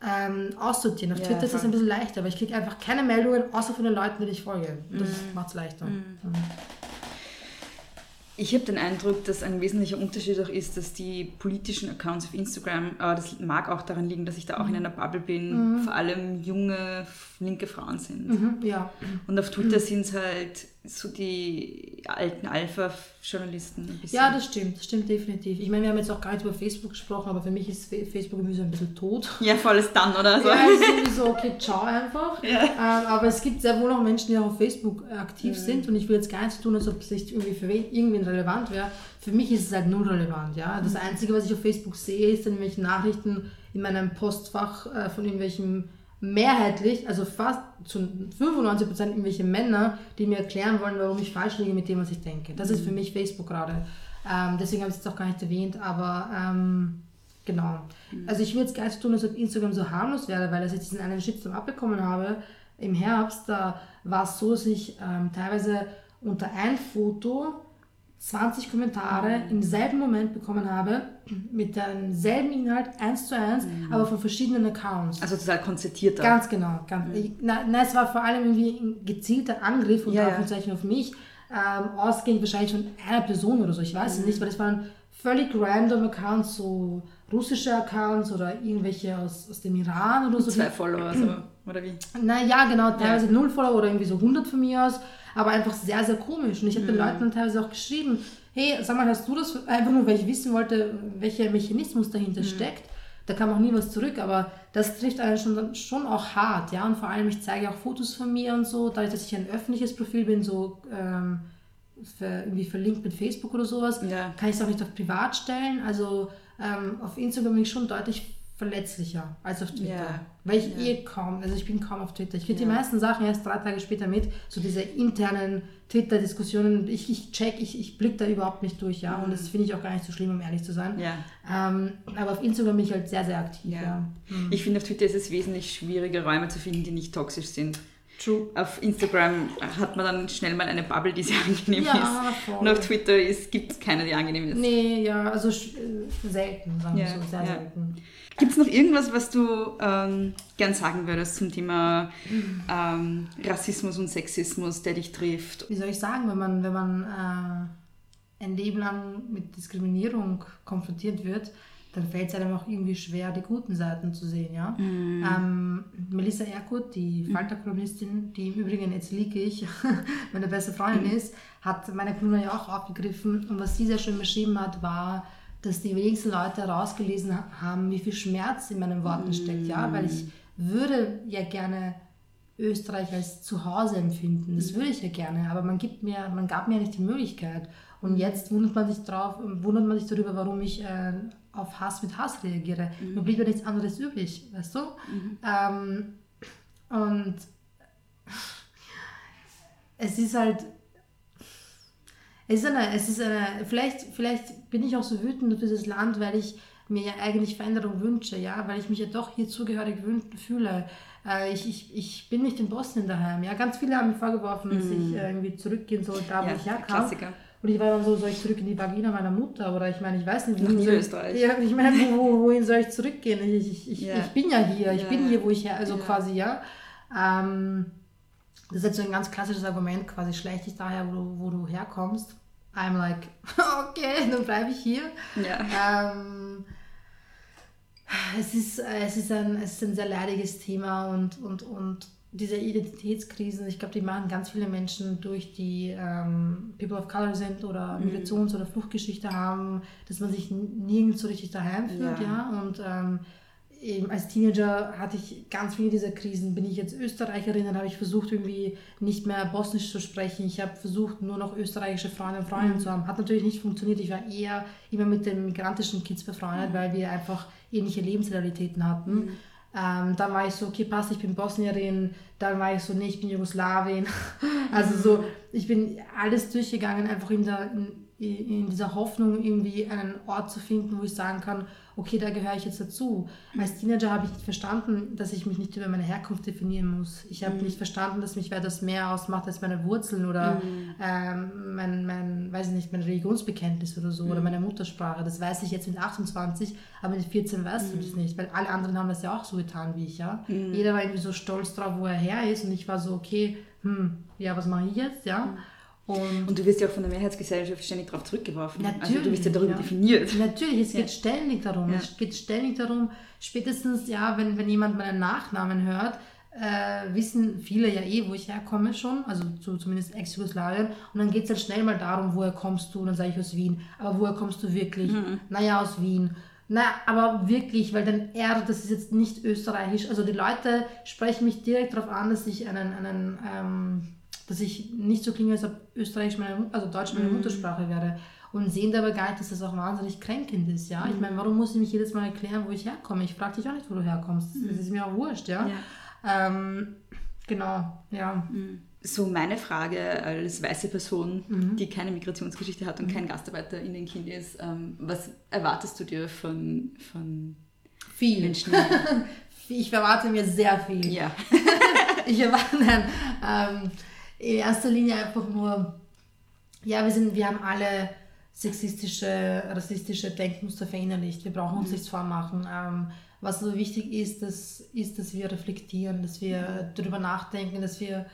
ähm, aussortieren. Auf Ja, Twitter ist es voll. ein bisschen leichter, aber ich kriege einfach keine Meldungen, außer von den Leuten, die ich folge. Das macht es leichter. Mhm. Ich habe den Eindruck, dass ein wesentlicher Unterschied auch ist, dass die politischen Accounts auf Instagram, aber das mag auch daran liegen, dass ich da auch in einer Bubble bin, vor allem junge linke Frauen sind. Mhm, ja. Und auf Twitter sind es halt so die alten Alpha-Journalisten ja, das stimmt, das stimmt definitiv. Ich meine, wir haben jetzt auch gar nicht über Facebook gesprochen, aber für mich ist Facebook irgendwie so ein bisschen tot. ja, volles dann, oder? So. Ja, es ist irgendwie so, okay, ciao einfach. Ähm, aber es gibt sehr wohl auch Menschen, die auch auf Facebook aktiv sind und ich will jetzt gar nicht so tun, als ob es nicht irgendwie für wen- irgendwen relevant wäre. Für mich ist es halt null relevant, ja. Das Einzige, was ich auf Facebook sehe, ist dann irgendwelche Nachrichten in meinem Postfach äh, von irgendwelchen mehrheitlich, also fast zu 95% irgendwelche Männer, die mir erklären wollen, warum ich falsch liege mit dem, was ich denke. Das ist für mich Facebook gerade. Ähm, deswegen habe ich es jetzt auch gar nicht erwähnt, aber ähm, Genau. Also ich will jetzt gar nicht so tun, als ob Instagram so harmlos wäre, weil als ich diesen einen Shitstorm abbekommen habe, im Herbst, da war es so, dass ich ähm, teilweise unter ein Foto 20 Kommentare im selben Moment bekommen habe, mit demselben Inhalt, eins zu eins, aber von verschiedenen Accounts. Also total konzertierter. Ganz genau. Ganz, ich, na, na, es war vor allem irgendwie ein gezielter Angriff und Ja, ja. Anführungszeichen auf mich, ähm, ausgehend wahrscheinlich von einer Person oder so, ich weiß es nicht, weil es waren völlig random Accounts, so russische Accounts oder irgendwelche aus, aus dem Iran oder so. Zwei Follower, so, oder wie? Na ja, genau, teilweise null Follower oder irgendwie so 100 von mir aus, aber einfach sehr, sehr komisch. Und ich habe den Leuten dann teilweise auch geschrieben, hey, sag mal, hast du das, einfach nur, weil ich wissen wollte, welcher Mechanismus dahinter steckt. Da kam auch nie was zurück, aber das trifft einen schon, schon auch hart, ja. Und vor allem, ich zeige auch Fotos von mir und so, dadurch, dass ich ein öffentliches Profil bin, so ähm, irgendwie verlinkt mit Facebook oder sowas, Ja. kann ich es auch nicht auf privat stellen. Also ähm, auf Instagram bin ich schon deutlich verletzlicher als auf Twitter. Ja. Weil ich eh kaum, also ich bin kaum auf Twitter. Ich kriege die meisten Sachen erst drei Tage später mit, so diese internen Twitter-Diskussionen. Ich, ich check, ich, ich blick da überhaupt nicht durch, ja. Und das finde ich auch gar nicht so schlimm, um ehrlich zu sein. Ja. Ähm, aber auf Instagram bin ich halt sehr, sehr aktiv, ja. Ja. Ich finde, auf Twitter ist es wesentlich schwieriger, Räume zu finden, die nicht toxisch sind. True. Auf Instagram hat man dann schnell mal eine Bubble, die sehr angenehm Ja, ist. voll. Und auf Twitter gibt es keine, die angenehm ist. Nee, ja, also äh, selten, sagen wir Ja, so, sehr ja. selten. Gibt es noch irgendwas, was du ähm, gern sagen würdest zum Thema ähm, Rassismus und Sexismus, der dich trifft? Wie soll ich sagen, wenn man, wenn man äh, ein Leben lang mit Diskriminierung konfrontiert wird, dann fällt es einem auch irgendwie schwer, die guten Seiten zu sehen, ja. Ähm, Melissa Erkut, die Falter-Kolumnistin, die im Übrigen, jetzt liege ich, meine beste Freundin ist, hat meine Kolumne ja auch aufgegriffen. Und was sie sehr schön beschrieben hat, war, dass die wenigsten Leute herausgelesen ha- haben, wie viel Schmerz in meinen Worten steckt, ja, weil ich würde ja gerne Österreich als Zuhause empfinden. Das würde ich ja gerne, aber man gibt mir, man gab mir nicht die Möglichkeit. Und jetzt wundert man sich drauf, wundert man sich darüber, warum ich äh, auf Hass mit Hass reagiere. Mir blieb ja nichts anderes übrig, weißt du? Ähm, und es ist halt, es ist eine, es ist eine, vielleicht, vielleicht bin ich auch so wütend auf dieses Land, weil ich mir ja eigentlich Veränderung wünsche, ja, weil ich mich ja doch hier zugehörig fühle. Äh, ich, ich, ich bin nicht in Bosnien daheim, ja. Ganz viele haben mir vorgeworfen, dass ich äh, irgendwie zurückgehen soll, da wo Ja, ich herkam. Klassiker. Und ich war dann so, soll ich zurück in die Vagina meiner Mutter? Oder ich meine, ich weiß nicht, wohin Niederösterreich. Ja, ich meine, wo, wohin soll ich zurückgehen? Ich, ich, ich, Ja. ich bin ja hier, ich Ja, bin hier, wo ich her, also Ja. quasi, ja. Ähm, das ist jetzt so ein ganz klassisches Argument, quasi schlecht dich daher, wo du, wo du herkommst. I'm like, okay, dann bleibe ich hier. Ja. Ähm, es, ist, es, ist ein, es ist ein sehr leidiges Thema und, und, und diese Identitätskrisen, ich glaube, die machen ganz viele Menschen durch, die ähm, People of Color sind oder Migrations- oder Fluchtgeschichte haben, dass man sich nirgends so richtig daheim fühlt, Ja. ja. Und ähm, eben als Teenager hatte ich ganz viele dieser Krisen. Bin ich jetzt Österreicherin, dann habe ich versucht, irgendwie nicht mehr Bosnisch zu sprechen. Ich habe versucht, nur noch österreichische Freunde und Freundinnen zu haben. Hat natürlich nicht funktioniert. Ich war eher immer mit den migrantischen Kids befreundet, weil wir einfach ähnliche Lebensrealitäten hatten. Ähm, dann war ich so, okay, passt, ich bin Bosnierin. Dann war ich so, nee, ich bin Jugoslawin. also so, ich bin alles durchgegangen, einfach in, der, in, in dieser Hoffnung, irgendwie einen Ort zu finden, wo ich sagen kann, okay, da gehöre ich jetzt dazu. Als Teenager habe ich nicht verstanden, dass ich mich nicht über meine Herkunft definieren muss. Ich habe nicht verstanden, dass mich etwas mehr ausmacht als meine Wurzeln oder ähm, mein, mein, weiß ich nicht, mein Religionsbekenntnis oder so oder meine Muttersprache. Das weiß ich jetzt mit 28, aber mit 14 weißt du das nicht, weil alle anderen haben das ja auch so getan wie ich, ja. Jeder war irgendwie so stolz drauf, wo er her ist und ich war so, okay, hm, ja, was mache ich jetzt, ja. Und Und du wirst ja auch von der Mehrheitsgesellschaft ständig darauf zurückgeworfen. also du wirst ja Natürlich, darüber ja. definiert. Natürlich, es geht Ja. ständig darum. Ja. Es geht ständig darum, spätestens, ja, wenn, wenn jemand meinen Nachnamen hört, äh, wissen viele ja eh, wo ich herkomme schon, also zu, zumindest Ex-Jugoslawien. Und dann geht es halt schnell mal darum, woher kommst du? Und dann sage ich aus Wien. Aber woher kommst du wirklich? Naja, aus Wien. Na, aber wirklich, weil dann R, das ist jetzt nicht österreichisch. Also die Leute sprechen mich direkt darauf an, dass ich einen, einen ähm, dass ich nicht so klinge, als ob Österreichisch meine, also Deutsch meine Muttersprache wäre. Und sehen dabei gar nicht, dass das auch wahnsinnig kränkend ist, ja. Ich meine, warum muss ich mich jedes Mal erklären, wo ich herkomme? Ich frage dich auch nicht, wo du herkommst. Das ist mir auch wurscht, ja. Ähm, genau, ja. So meine Frage als weiße Person, die keine Migrationsgeschichte hat und kein Gastarbeiter in den Kind ist, ähm, was erwartest du dir von, von Viel. Menschen? Ich erwarte mir sehr viel. ja. ich erwarte nein, ähm, in erster Linie einfach nur, ja, wir, sind, wir haben alle sexistische, rassistische Denkmuster verinnerlicht. Wir brauchen uns nichts vormachen. Ähm, was so wichtig ist, das, ist, dass wir reflektieren, dass wir darüber nachdenken, dass wir,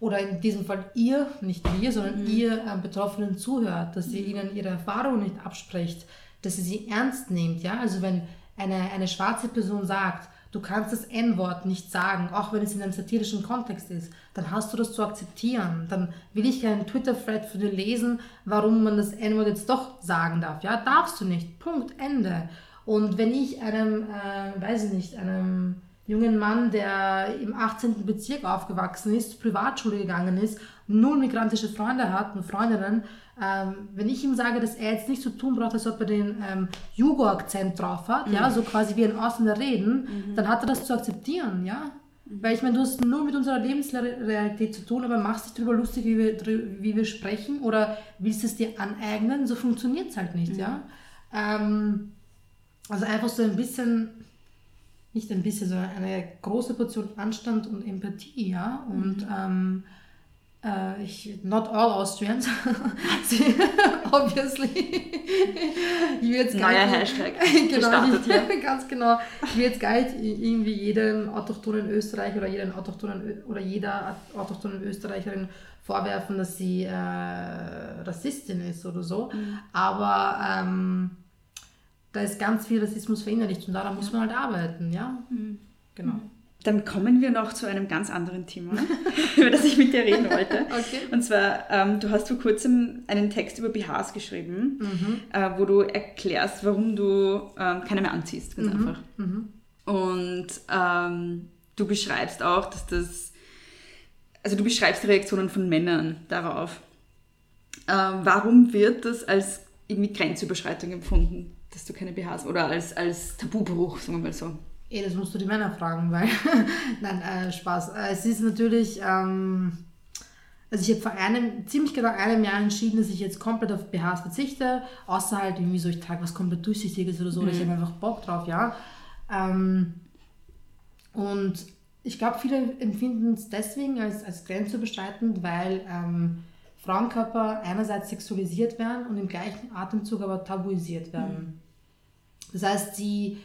oder in diesem Fall ihr, nicht wir, sondern ihr äh, Betroffenen zuhört, dass ihr ihnen ihre Erfahrungen nicht absprecht, dass ihr sie ernst nehmt. Ja? Also wenn eine, eine schwarze Person sagt, du kannst das N-Wort nicht sagen, auch wenn es in einem satirischen Kontext ist, dann hast du das zu akzeptieren. Dann will ich keinen Twitter-Thread für dir lesen, warum man das N-Wort jetzt doch sagen darf. Ja, darfst du nicht. Punkt, Ende. Und wenn ich einem, äh, weiß ich nicht, einem jungen Mann, der im 18. Bezirk aufgewachsen ist, zur Privatschule gegangen ist, null migrantische Freunde hat und Freundinnen, ähm, wenn ich ihm sage, dass er jetzt nicht so tun braucht, als ob er den ähm, Jugo-Akzent drauf hat, ja, so quasi wie ein Ausländer reden, dann hat er das zu akzeptieren, ja. Weil ich meine, du hast nur mit unserer Lebensrealität zu tun, aber machst dich darüber lustig, wie wir, wie wir sprechen oder willst es dir aneignen, so funktioniert es halt nicht, ja. Ähm, also einfach so ein bisschen nicht ein bisschen, sondern eine große Portion Anstand und Empathie, ja. Und äh, ich, not all Austrians, Sie- obviously. Ich will jetzt gar Neuer nicht- Hashtag genau, ich, ganz genau. Ich will jetzt gar nicht irgendwie jedem autochthonen Österreicher oder jedem autochthonen oder jeder autochthonen Österreicherin vorwerfen, dass sie äh, Rassistin ist oder so. Mhm. Aber ähm, da ist ganz viel Rassismus verinnerlicht und daran muss man halt arbeiten, ja. Mhm. Genau. Dann kommen wir noch zu einem ganz anderen Thema, über das ich mit dir reden wollte. Okay. Und zwar, ähm, du hast vor kurzem einen Text über BHs geschrieben, äh, wo du erklärst, warum du ähm, keine mehr anziehst, ganz einfach. Und ähm, du beschreibst auch, dass das, also du beschreibst die Reaktionen von Männern darauf. Ähm, warum wird das als irgendwie Grenzüberschreitung empfunden, dass du keine BHs oder als, als Tabubruch, sagen wir mal so? Eh, das musst du die Männer fragen, weil. Nein, äh, Spaß. Äh, es ist natürlich. Ähm, also ich habe vor einem, ziemlich genau einem Jahr entschieden, dass ich jetzt komplett auf BHs verzichte, außer halt irgendwie so, ich trage was komplett Durchsichtiges oder so, oder ich habe einfach Bock drauf, ja. Ähm, und ich glaube, viele empfinden es deswegen als, als grenzüberschreitend, weil ähm, Frauenkörper einerseits sexualisiert werden und im gleichen Atemzug aber tabuisiert werden. Das heißt, sie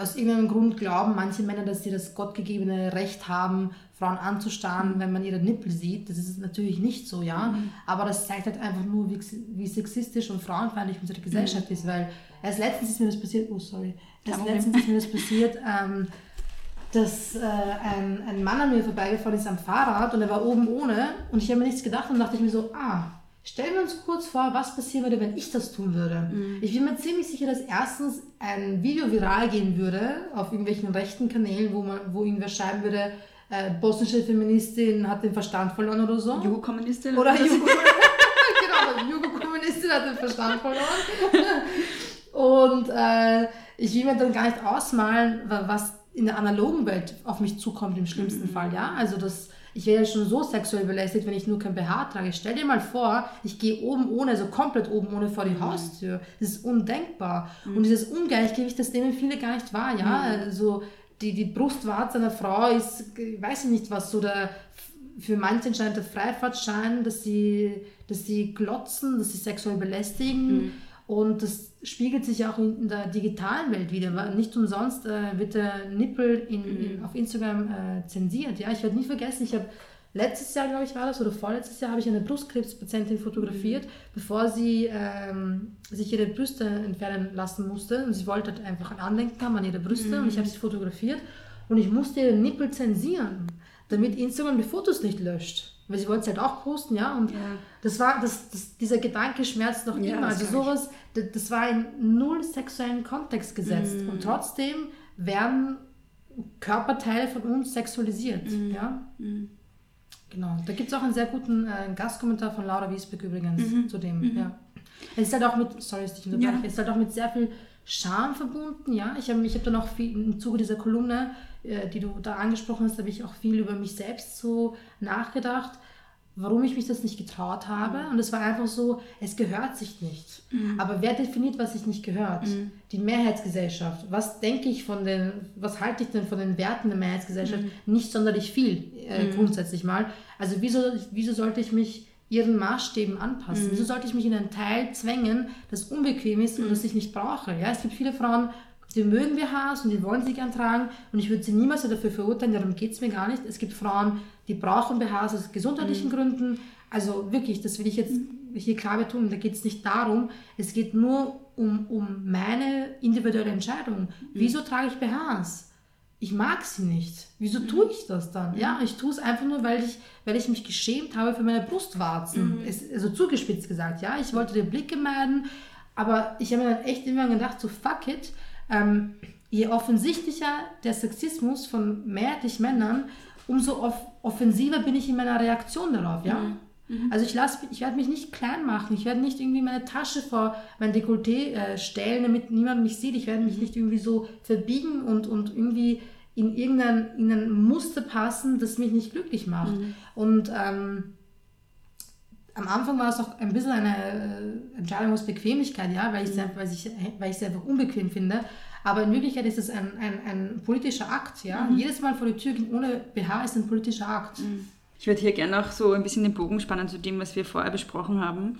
aus irgendeinem Grund glauben manche Männer, dass sie das gottgegebene Recht haben, Frauen anzustarren, wenn man ihre Nippel sieht. Das ist natürlich nicht so, ja. Aber das zeigt halt einfach nur, wie, wie sexistisch und frauenfeindlich unsere Gesellschaft ist, weil erst letztens ist mir das passiert, oh sorry, erst letztens ist mir das passiert, ähm, dass äh, ein, ein Mann an mir vorbeigefahren ist am Fahrrad und er war oben ohne und ich habe mir nichts gedacht und dachte ich mir so, ah, stellen wir uns kurz vor, was passieren würde, wenn ich das tun würde. Ich bin mir ziemlich sicher, dass erstens ein Video viral gehen würde auf irgendwelchen rechten Kanälen, wo, man, wo irgendwer schreiben würde, äh, bosnische Feministin hat den Verstand verloren oder so. Jugo-Kommunistin? Oder Jugo. genau, Jugo-Kommunistin hat den Verstand verloren. Und äh, ich will mir dann gar nicht ausmalen, wa- was in der analogen Welt auf mich zukommt im schlimmsten Fall, ja. Also das, ich wäre ja schon so sexuell belästigt, wenn ich nur kein BH trage. Stell dir mal vor, ich gehe oben ohne, also komplett oben ohne vor die Haustür. Das ist undenkbar. Und dieses Ungleichgewicht, das nehmen viele gar nicht wahr, ja. Also die, die Brustwarze einer Frau ist, ich weiß ich nicht was, so der für manche anscheinend der Freifahrtschein, dass sie, dass sie glotzen, dass sie sexuell belästigen. Und das spiegelt sich auch in der digitalen Welt wieder. Nicht umsonst äh, wird der Nippel in, in, auf Instagram äh, zensiert. Ja, ich werde nie vergessen, ich habe letztes Jahr, glaube ich, war das, oder vorletztes Jahr, habe ich eine Brustkrebspatientin fotografiert, bevor sie ähm, sich ihre Brüste entfernen lassen musste. Und sie wollte halt einfach ein Andenken haben an ihre Brüste und ich habe sie fotografiert. Und ich musste ihre Nippel zensieren, damit Instagram die Fotos nicht löscht. Weil sie wollte es halt auch posten, ja. Und das war, das, das, dieser Gedanke schmerzt noch Ja, immer. das Also sowas, das, das war in null sexuellen Kontext gesetzt. Und trotzdem werden Körperteile von uns sexualisiert, ja. Genau. Da gibt es auch einen sehr guten äh, Gastkommentar von Laura Wiesbeck übrigens zu dem, ja. Es ist halt auch mit, sorry, dich unterbreche, Ja. es ist halt auch mit sehr viel Scham verbunden, ja. Ich habe ich hab dann auch viel im Zuge dieser Kolumne, äh, die du da angesprochen hast, habe ich auch viel über mich selbst so nachgedacht, warum ich mich das nicht getraut habe. Und es war einfach so, es gehört sich nicht. Aber wer definiert, was sich nicht gehört? Die Mehrheitsgesellschaft. Was denke ich von den, was halte ich denn von den Werten der Mehrheitsgesellschaft? Nicht sonderlich viel, äh, grundsätzlich mal. Also wieso, wieso sollte ich mich ihren Maßstäben anpassen? Wieso sollte ich mich in einen Teil zwängen, das unbequem ist und das ich nicht brauche? Ja, es gibt viele Frauen, die mögen BHs und die wollen sie gern tragen und ich würde sie niemals dafür verurteilen, darum geht es mir gar nicht. Es gibt Frauen, die brauchen BHs aus gesundheitlichen Gründen. Also wirklich, das will ich jetzt hier klar betonen, da geht es nicht darum, es geht nur um, um meine individuelle Entscheidung. Wieso trage ich BHs? Ich mag sie nicht. Wieso tue ich das dann? Ja, ich tue es einfach nur, weil ich, weil ich mich geschämt habe für meine Brustwarzen. Es, also zugespitzt gesagt, ja. Ich wollte den Blicke meiden, aber ich habe mir dann echt immer gedacht, so fuck it. Ähm, je offensichtlicher der Sexismus von mehrheitlich Männern, umso off offensiver bin ich in meiner Reaktion darauf, ja. Also ich, lass, ich werde mich nicht klein machen, ich werde nicht irgendwie meine Tasche vor mein Dekolleté äh, stellen, damit niemand mich sieht. Ich werde mich nicht irgendwie so verbiegen und, und irgendwie in irgendein, in ein Muster passen, das mich nicht glücklich macht. Und ähm, am Anfang war es auch ein bisschen eine äh, Entscheidung aus Bequemlichkeit, ja, weil ich es weil ich, weil ich einfach unbequem finde. Aber in Wirklichkeit ist es ein, ein, ein politischer Akt, ja. Mhm. Jedes Mal vor die Tür gehen ohne BH ist ein politischer Akt. Ich würde hier gerne auch so ein bisschen den Bogen spannen zu dem, was wir vorher besprochen haben,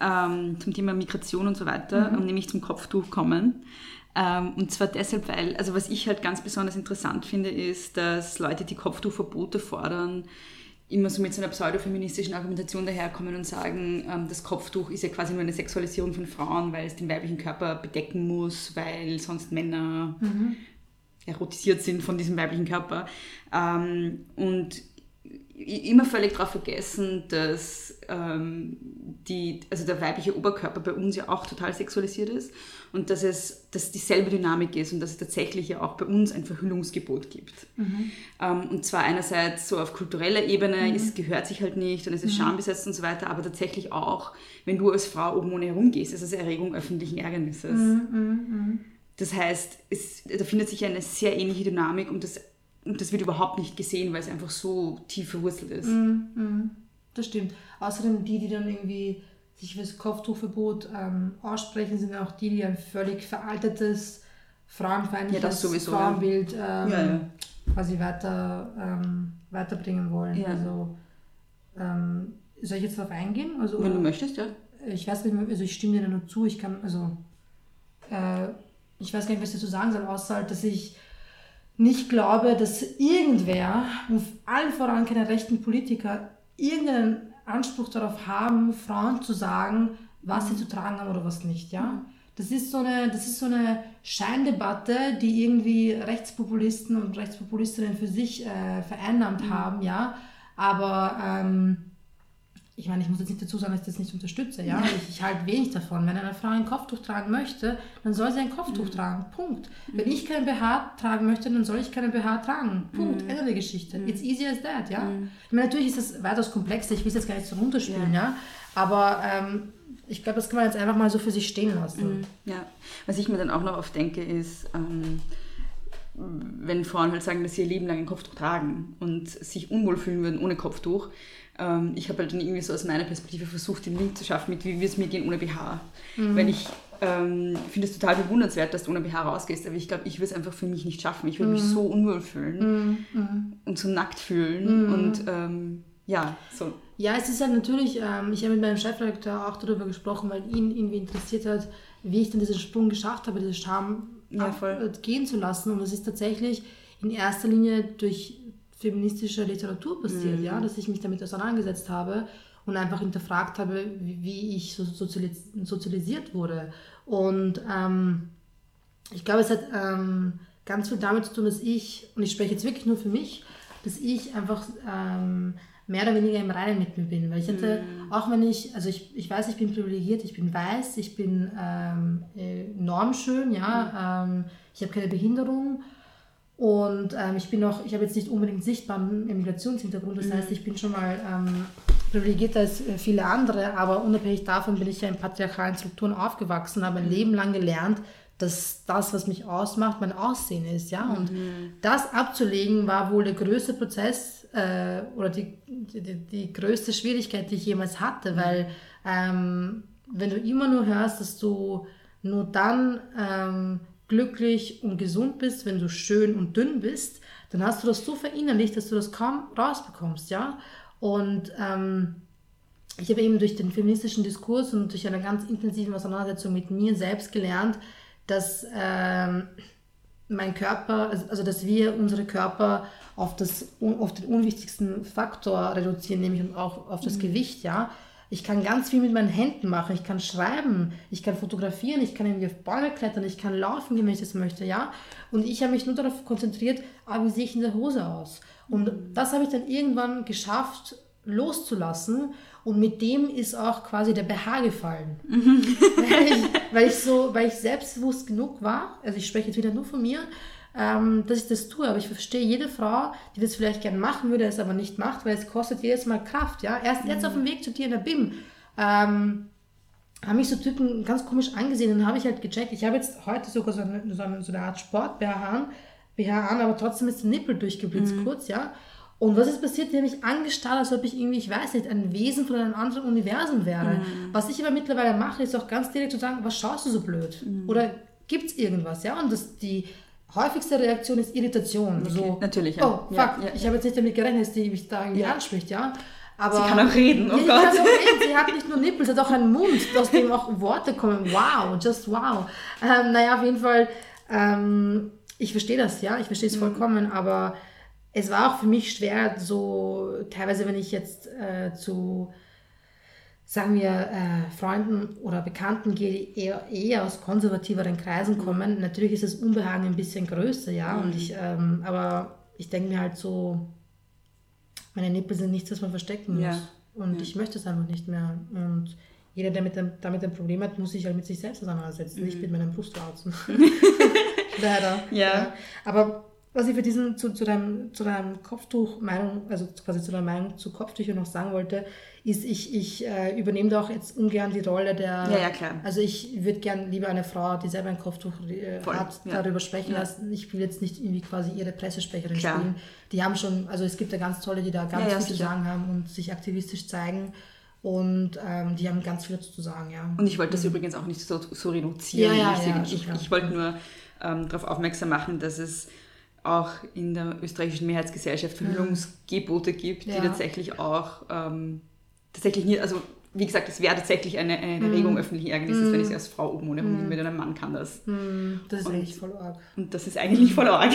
ähm, zum Thema Migration und so weiter, und nämlich zum Kopftuch kommen. Ähm, und zwar deshalb, weil, also was ich halt ganz besonders interessant finde, ist, dass Leute, die Kopftuchverbote fordern, immer so mit so einer pseudofeministischen Argumentation daherkommen und sagen, ähm, das Kopftuch ist ja quasi nur eine Sexualisierung von Frauen, weil es den weiblichen Körper bedecken muss, weil sonst Männer erotisiert sind von diesem weiblichen Körper. Ähm, und immer völlig darauf vergessen, dass ähm, die, also der weibliche Oberkörper bei uns ja auch total sexualisiert ist und dass es dass dieselbe Dynamik ist und dass es tatsächlich ja auch bei uns ein Verhüllungsgebot gibt. Ähm, und zwar einerseits so auf kultureller Ebene, es gehört sich halt nicht und es ist schambesetzt und so weiter, aber tatsächlich auch, wenn du als Frau oben ohne herumgehst, ist es Erregung öffentlichen Ärgernisses. Das heißt, es, da findet sich eine sehr ähnliche Dynamik und das, und das wird überhaupt nicht gesehen, weil es einfach so tief verwurzelt ist. Das stimmt. Außerdem die, die dann irgendwie sich für das Kopftuchverbot ähm, aussprechen, sind auch die, die ein völlig veraltetes, frauenfeindliches Ja. Frauenbild ähm, Ja, ja. quasi weiter, ähm, weiterbringen wollen. Also ähm, soll ich jetzt darauf eingehen? Also, Wenn du möchtest, ja. ich weiß nicht, also ich stimme dir nur zu, ich kann, also äh, ich weiß gar nicht, was ich dazu sagen soll, außer halt, dass ich nicht glaube, dass irgendwer, und allen voran keine rechten Politiker, irgendeinen Anspruch darauf haben, Frauen zu sagen, was sie zu tragen haben oder was nicht, ja. Das ist so eine, das ist so eine Scheindebatte, die irgendwie Rechtspopulisten und Rechtspopulistinnen für sich äh, vereinnahmt haben, ja. Aber ähm, ich meine, ich muss jetzt nicht dazu sagen, dass ich das nicht unterstütze, ja. Ich, ich halte wenig davon. Wenn eine Frau ein Kopftuch tragen möchte, dann soll sie ein Kopftuch tragen. Punkt. Wenn ich keinen BH tragen möchte, dann soll ich keinen BH tragen. Punkt. Ende der Geschichte. It's easy as that, ja. Ich meine, natürlich ist das weitaus komplexer. Ich will es jetzt gar nicht so runterspielen, ja. Aber ähm, ich glaube, das kann man jetzt einfach mal so für sich stehen lassen. Ja, was ich mir dann auch noch oft denke, ist, ähm, wenn Frauen halt sagen, dass sie ihr Leben lang ein Kopftuch tragen und sich unwohl fühlen würden ohne Kopftuch. Ähm, ich habe halt dann irgendwie so aus meiner Perspektive versucht, den Link zu schaffen mit, wie wir es mir gehen ohne BH. Weil ich ähm, finde es total bewundernswert, dass du ohne BH rausgehst, aber ich glaube, ich würde es einfach für mich nicht schaffen. Ich würde mich so unwohl fühlen und so nackt fühlen und ähm, ja, so. Ja, es ist halt natürlich, ähm, ich habe mit meinem Chefredakteur auch darüber gesprochen, weil ihn irgendwie interessiert hat, wie ich dann diesen Sprung geschafft habe, diese Scham Ja, gehen zu lassen. Und das ist tatsächlich in erster Linie durch feministische Literatur passiert, Mhm. ja, dass ich mich damit auseinandergesetzt habe und einfach hinterfragt habe, wie, wie ich so sozialis sozialisiert wurde. Und ähm, ich glaube, es hat ähm, ganz viel damit zu tun, dass ich, und ich spreche jetzt wirklich nur für mich, dass ich einfach ähm, mehr oder weniger im Reinen mit mir bin. Weil ich hatte, auch wenn ich, also ich, ich weiß, ich bin privilegiert, ich bin weiß, ich bin ähm, äh, normschön, ja, ähm, ich habe keine Behinderung. Und ähm, ich bin auch, ich habe jetzt nicht unbedingt sichtbaren Immigrationshintergrund, das heißt, ich bin schon mal ähm, privilegierter als äh, viele andere, aber unabhängig davon bin ich ja in patriarchalen Strukturen aufgewachsen, habe ein Leben lang gelernt, dass das, was mich ausmacht, mein Aussehen ist, ja. Und das abzulegen war wohl der größte Prozess äh, oder die, die, die größte Schwierigkeit, die ich jemals hatte, weil ähm, wenn du immer nur hörst, dass du nur dann ähm, glücklich und gesund bist, wenn du schön und dünn bist, dann hast du das so verinnerlicht, dass du das kaum rausbekommst, ja. Und ähm, ich habe eben durch den feministischen Diskurs und durch eine ganz intensive Auseinandersetzung mit mir selbst gelernt, dass ähm, mein Körper, also, also dass wir unsere Körper auf, das, auf den unwichtigsten Faktor reduzieren, nämlich auch auf das Gewicht, ja. Ich kann ganz viel mit meinen Händen machen, ich kann schreiben, ich kann fotografieren, ich kann irgendwie auf Bäume klettern, ich kann laufen gehen, wenn ich das möchte, ja. Und ich habe mich nur darauf konzentriert, ah, wie sehe ich in der Hose aus? Und das habe ich dann irgendwann geschafft, loszulassen. Und mit dem ist auch quasi der BH gefallen. weil, ich, weil ich so, weil ich selbstbewusst genug war, also ich spreche jetzt wieder nur von mir, ähm, dass ich das tue. Aber ich verstehe jede Frau, die das vielleicht gerne machen würde, es aber nicht macht, weil es kostet jedes Mal Kraft. Ja? Erst jetzt auf dem Weg zu dir in der BIM ähm, haben mich so Typen ganz komisch angesehen und dann habe ich halt gecheckt. Ich habe jetzt heute sogar so eine, so eine, so eine Art Sport-BH an, BH an, aber trotzdem ist der Nippel durchgeblitzt kurz, ja. Und was ist passiert? Die haben mich angestarrt, als ob ich irgendwie, ich weiß nicht, ein Wesen von einem anderen Universum wäre. Was ich aber mittlerweile mache, ist auch ganz direkt zu sagen, was schaust du so blöd? Oder gibt es irgendwas, ja? Und das, die häufigste Reaktion ist Irritation. So, natürlich, ja. Oh, fuck, Ja, ja, ich habe jetzt nicht damit gerechnet, dass die mich da irgendwie anspricht, ja? Aber Sie kann auch reden, oh Gott. kann auch reden. Sie hat nicht nur Nippel, sie hat auch einen Mund, aus dem auch Worte kommen. Wow, just wow. Ähm, naja, auf jeden Fall, ähm, ich verstehe das, ja, ich verstehe es vollkommen, aber es war auch für mich schwer, so teilweise, wenn ich jetzt äh, zu, sagen wir, äh, Freunden oder Bekannten die eher, eher aus konservativeren Kreisen kommen. Natürlich ist das Unbehagen ein bisschen größer, ja, und ich, ähm, aber ich denke mir halt so, meine Nippel sind nichts, was man verstecken muss. Ja. Und ich möchte es einfach nicht mehr. Und jeder, der mit dem, damit ein Problem hat, muss sich halt mit sich selbst auseinandersetzen, nicht mit meinen Brustwarzen. Leider. Ja. Aber was ich für diesen, zu, zu deinem, zu deinem Kopftuch-Meinung, also quasi zu deiner Meinung zu Kopftüchern noch sagen wollte, ist, ich, ich äh, übernehme da auch jetzt ungern die Rolle der. Ja, ja, klar. Also ich würde gern lieber eine Frau, die selber ein Kopftuch äh, Voll, hat, ja. darüber sprechen Ja. lassen. Ich will jetzt nicht irgendwie quasi ihre Pressesprecherin Klar. spielen. Die haben schon, also es gibt ja ganz tolle, die da ganz Ja, viel zu sagen haben und sich aktivistisch zeigen. Und ähm, die haben ganz viel dazu zu sagen, ja. Und ich wollte das übrigens auch nicht so, so reduzieren. Mhm. Ja, ja, ich, ich, ich wollte nur ähm, darauf aufmerksam machen, dass es auch in der österreichischen Mehrheitsgesellschaft Verhüllungsgebote gibt, Ja. die tatsächlich auch ähm, tatsächlich nicht, also wie gesagt, es wäre tatsächlich eine, eine Mhm. Regung öffentlichen Ärgernisses, wenn ich es als Frau oben ohne Hund mit einem Mann kann das. Das ist Und- echt voll arg. Und das ist eigentlich voll arg.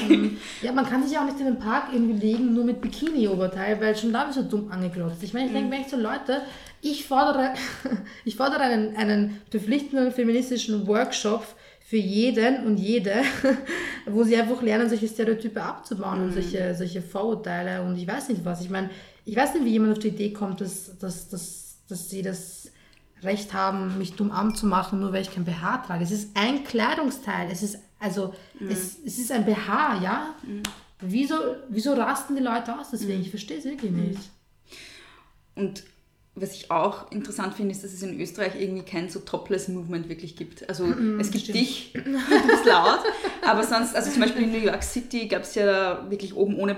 Ja, man kann sich ja auch nicht in den Park irgendwie legen, nur mit Bikini-Oberteil, weil schon da bist du dumm angeglotzt. Ich meine, ich denke mir echt so, Leute, ich fordere, ich fordere einen, einen verpflichtenden feministischen Workshop für jeden und jede, wo sie einfach lernen, solche Stereotype abzubauen und solche, solche Vorurteile und ich weiß nicht was. Ich meine, ich weiß nicht, wie jemand auf die Idee kommt, dass, dass, dass, dass sie das Recht haben, mich dumm anzumachen, nur weil ich kein BH trage. Es ist ein Kleidungsteil. Es ist, also, es, es ist ein BH, ja? Wieso, wieso rasten die Leute aus deswegen? Ich verstehe es wirklich nicht. Und was ich auch interessant finde, ist, dass es in Österreich irgendwie kein so Topless-Movement wirklich gibt. Also es gibt dich, du bist laut, aber sonst, also zum Beispiel in New York City gab es ja wirklich oben ohne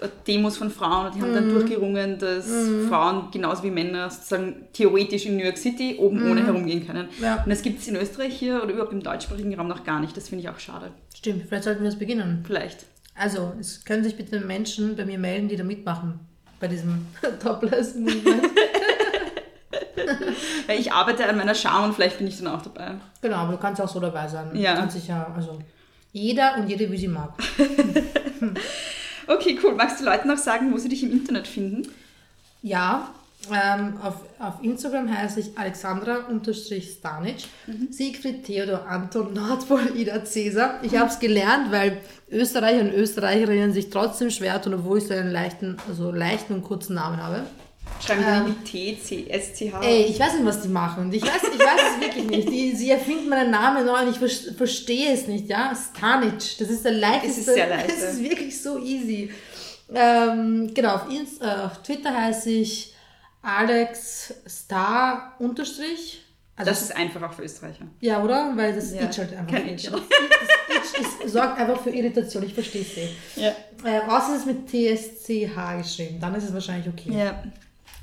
äh, Demos von Frauen und die haben dann durchgerungen, dass Frauen genauso wie Männer sozusagen theoretisch in New York City oben ohne herumgehen können. Ja. Und das gibt es in Österreich hier oder überhaupt im deutschsprachigen Raum noch gar nicht. Das finde ich auch schade. Stimmt, vielleicht sollten wir das beginnen. Vielleicht. Also, es können sich bitte Menschen bei mir melden, die da mitmachen. Bei diesem Topless-Movement. Weil ich arbeite an meiner Scham und vielleicht bin ich dann auch dabei. genau, aber du kannst auch so dabei sein. Ja. Du kannst dich ja, also, jeder und jede, wie sie mag. Okay, cool. Magst du Leuten noch sagen, wo sie dich im Internet finden? Ja, ähm, auf, auf Instagram heiße ich Alexandra-Stanic, Siegfried Theodor Anton Nordpol Ida Cäsar. Ich habe es gelernt, weil Österreicher und Österreicherinnen sich trotzdem schwer tun, obwohl ich so einen leichten, also leichten und kurzen Namen habe. Schreiben die mit T, C, S, C, H. Ey, ich weiß nicht, was die machen. Ich weiß, ich weiß es wirklich nicht. Die, sie erfinden meinen Namen neu und ich ver- verstehe es nicht, ja. Stanic, das ist der leichteste. Es ist sehr leicht, Es ist wirklich so easy. Ähm, genau, auf, Inst äh, auf Twitter heiße ich Alex Star unterstrich. Also Das ist einfach auch für Österreicher. ja, oder? Weil das Ja, Itch halt einfach. kein nicht. Itch. Das Itch ist, sorgt einfach für Irritation. Ich verstehe es eh. Ja. Äh, außer es ist mit TSCH geschrieben. Dann ist es wahrscheinlich okay. Ja.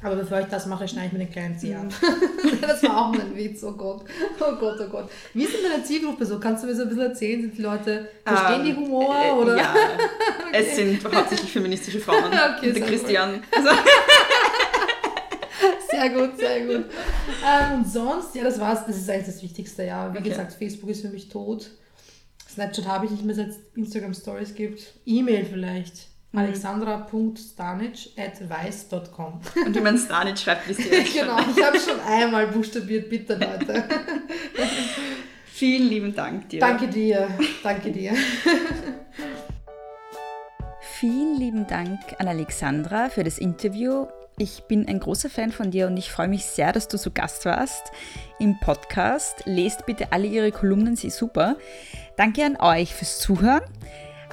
Aber bevor ich das mache, schneide ich mir den kleinen Zeh Mhm. ab. das war auch mein Witz, oh Gott. Oh Gott, oh Gott. Wie ist denn deine Zielgruppe so? Kannst du mir so ein bisschen erzählen? Sind die Leute, verstehen die Ähm, Humor? äh, oder? Ja, es sind hauptsächlich feministische Frauen. Okay, und der sehr Christian. Also, Sehr gut, sehr gut. Ähm, und sonst, ja, das war's. Das ist eigentlich das Wichtigste, ja. Wie Okay. gesagt, Facebook ist für mich tot. Snapchat habe ich nicht mehr, seit es Instagram Stories gibt. E-Mail vielleicht. Mhm. Alexandra.stanic at weiß.com. und wie man Stanic schreibt, wisst ihr jetzt genau, schon. ich habe schon einmal buchstabiert, bitte Leute. Vielen lieben Dank dir. Danke dir, danke dir. Vielen lieben Dank an Alexandra für das Interview. Ich bin ein großer Fan von dir und ich freue mich sehr, dass du zu Gast warst im Podcast. Lest bitte alle ihre Kolumnen, sie ist super. Danke an euch fürs Zuhören.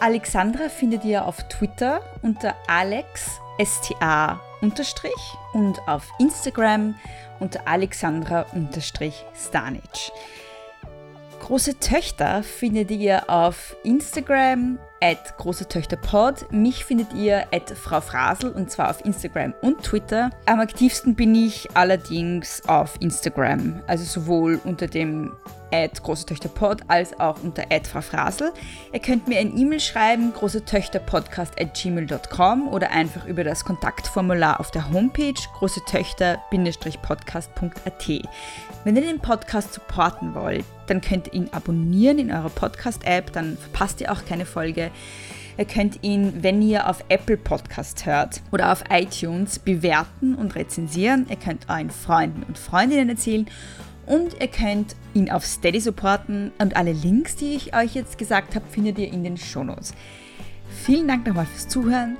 Alexandra findet ihr auf Twitter unter alexsta und auf Instagram unter alexandra stanic. Große Töchter findet ihr auf Instagram at große Töchter. Mich findet ihr at Frau Frasel und zwar auf Instagram und Twitter. Am aktivsten bin ich allerdings auf Instagram, also sowohl unter dem at großetöchterpod als auch unter at Frau Frasel. Ihr könnt mir ein E-Mail schreiben, großetöchterpodcast at gmail.com oder einfach über das Kontaktformular auf der Homepage großetöchter-podcast.at. Wenn ihr den Podcast supporten wollt, dann könnt ihr ihn abonnieren in eurer Podcast-App, dann verpasst ihr auch keine Folge. Ihr könnt ihn, wenn ihr auf Apple Podcast hört oder auf iTunes, bewerten und rezensieren. Ihr könnt euren Freunden und Freundinnen erzählen und ihr könnt ihn auf Steady supporten und alle Links, die ich euch jetzt gesagt habe, findet ihr in den Shownotes. Vielen Dank nochmal fürs Zuhören.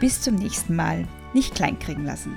Bis zum nächsten Mal. Nicht kleinkriegen lassen.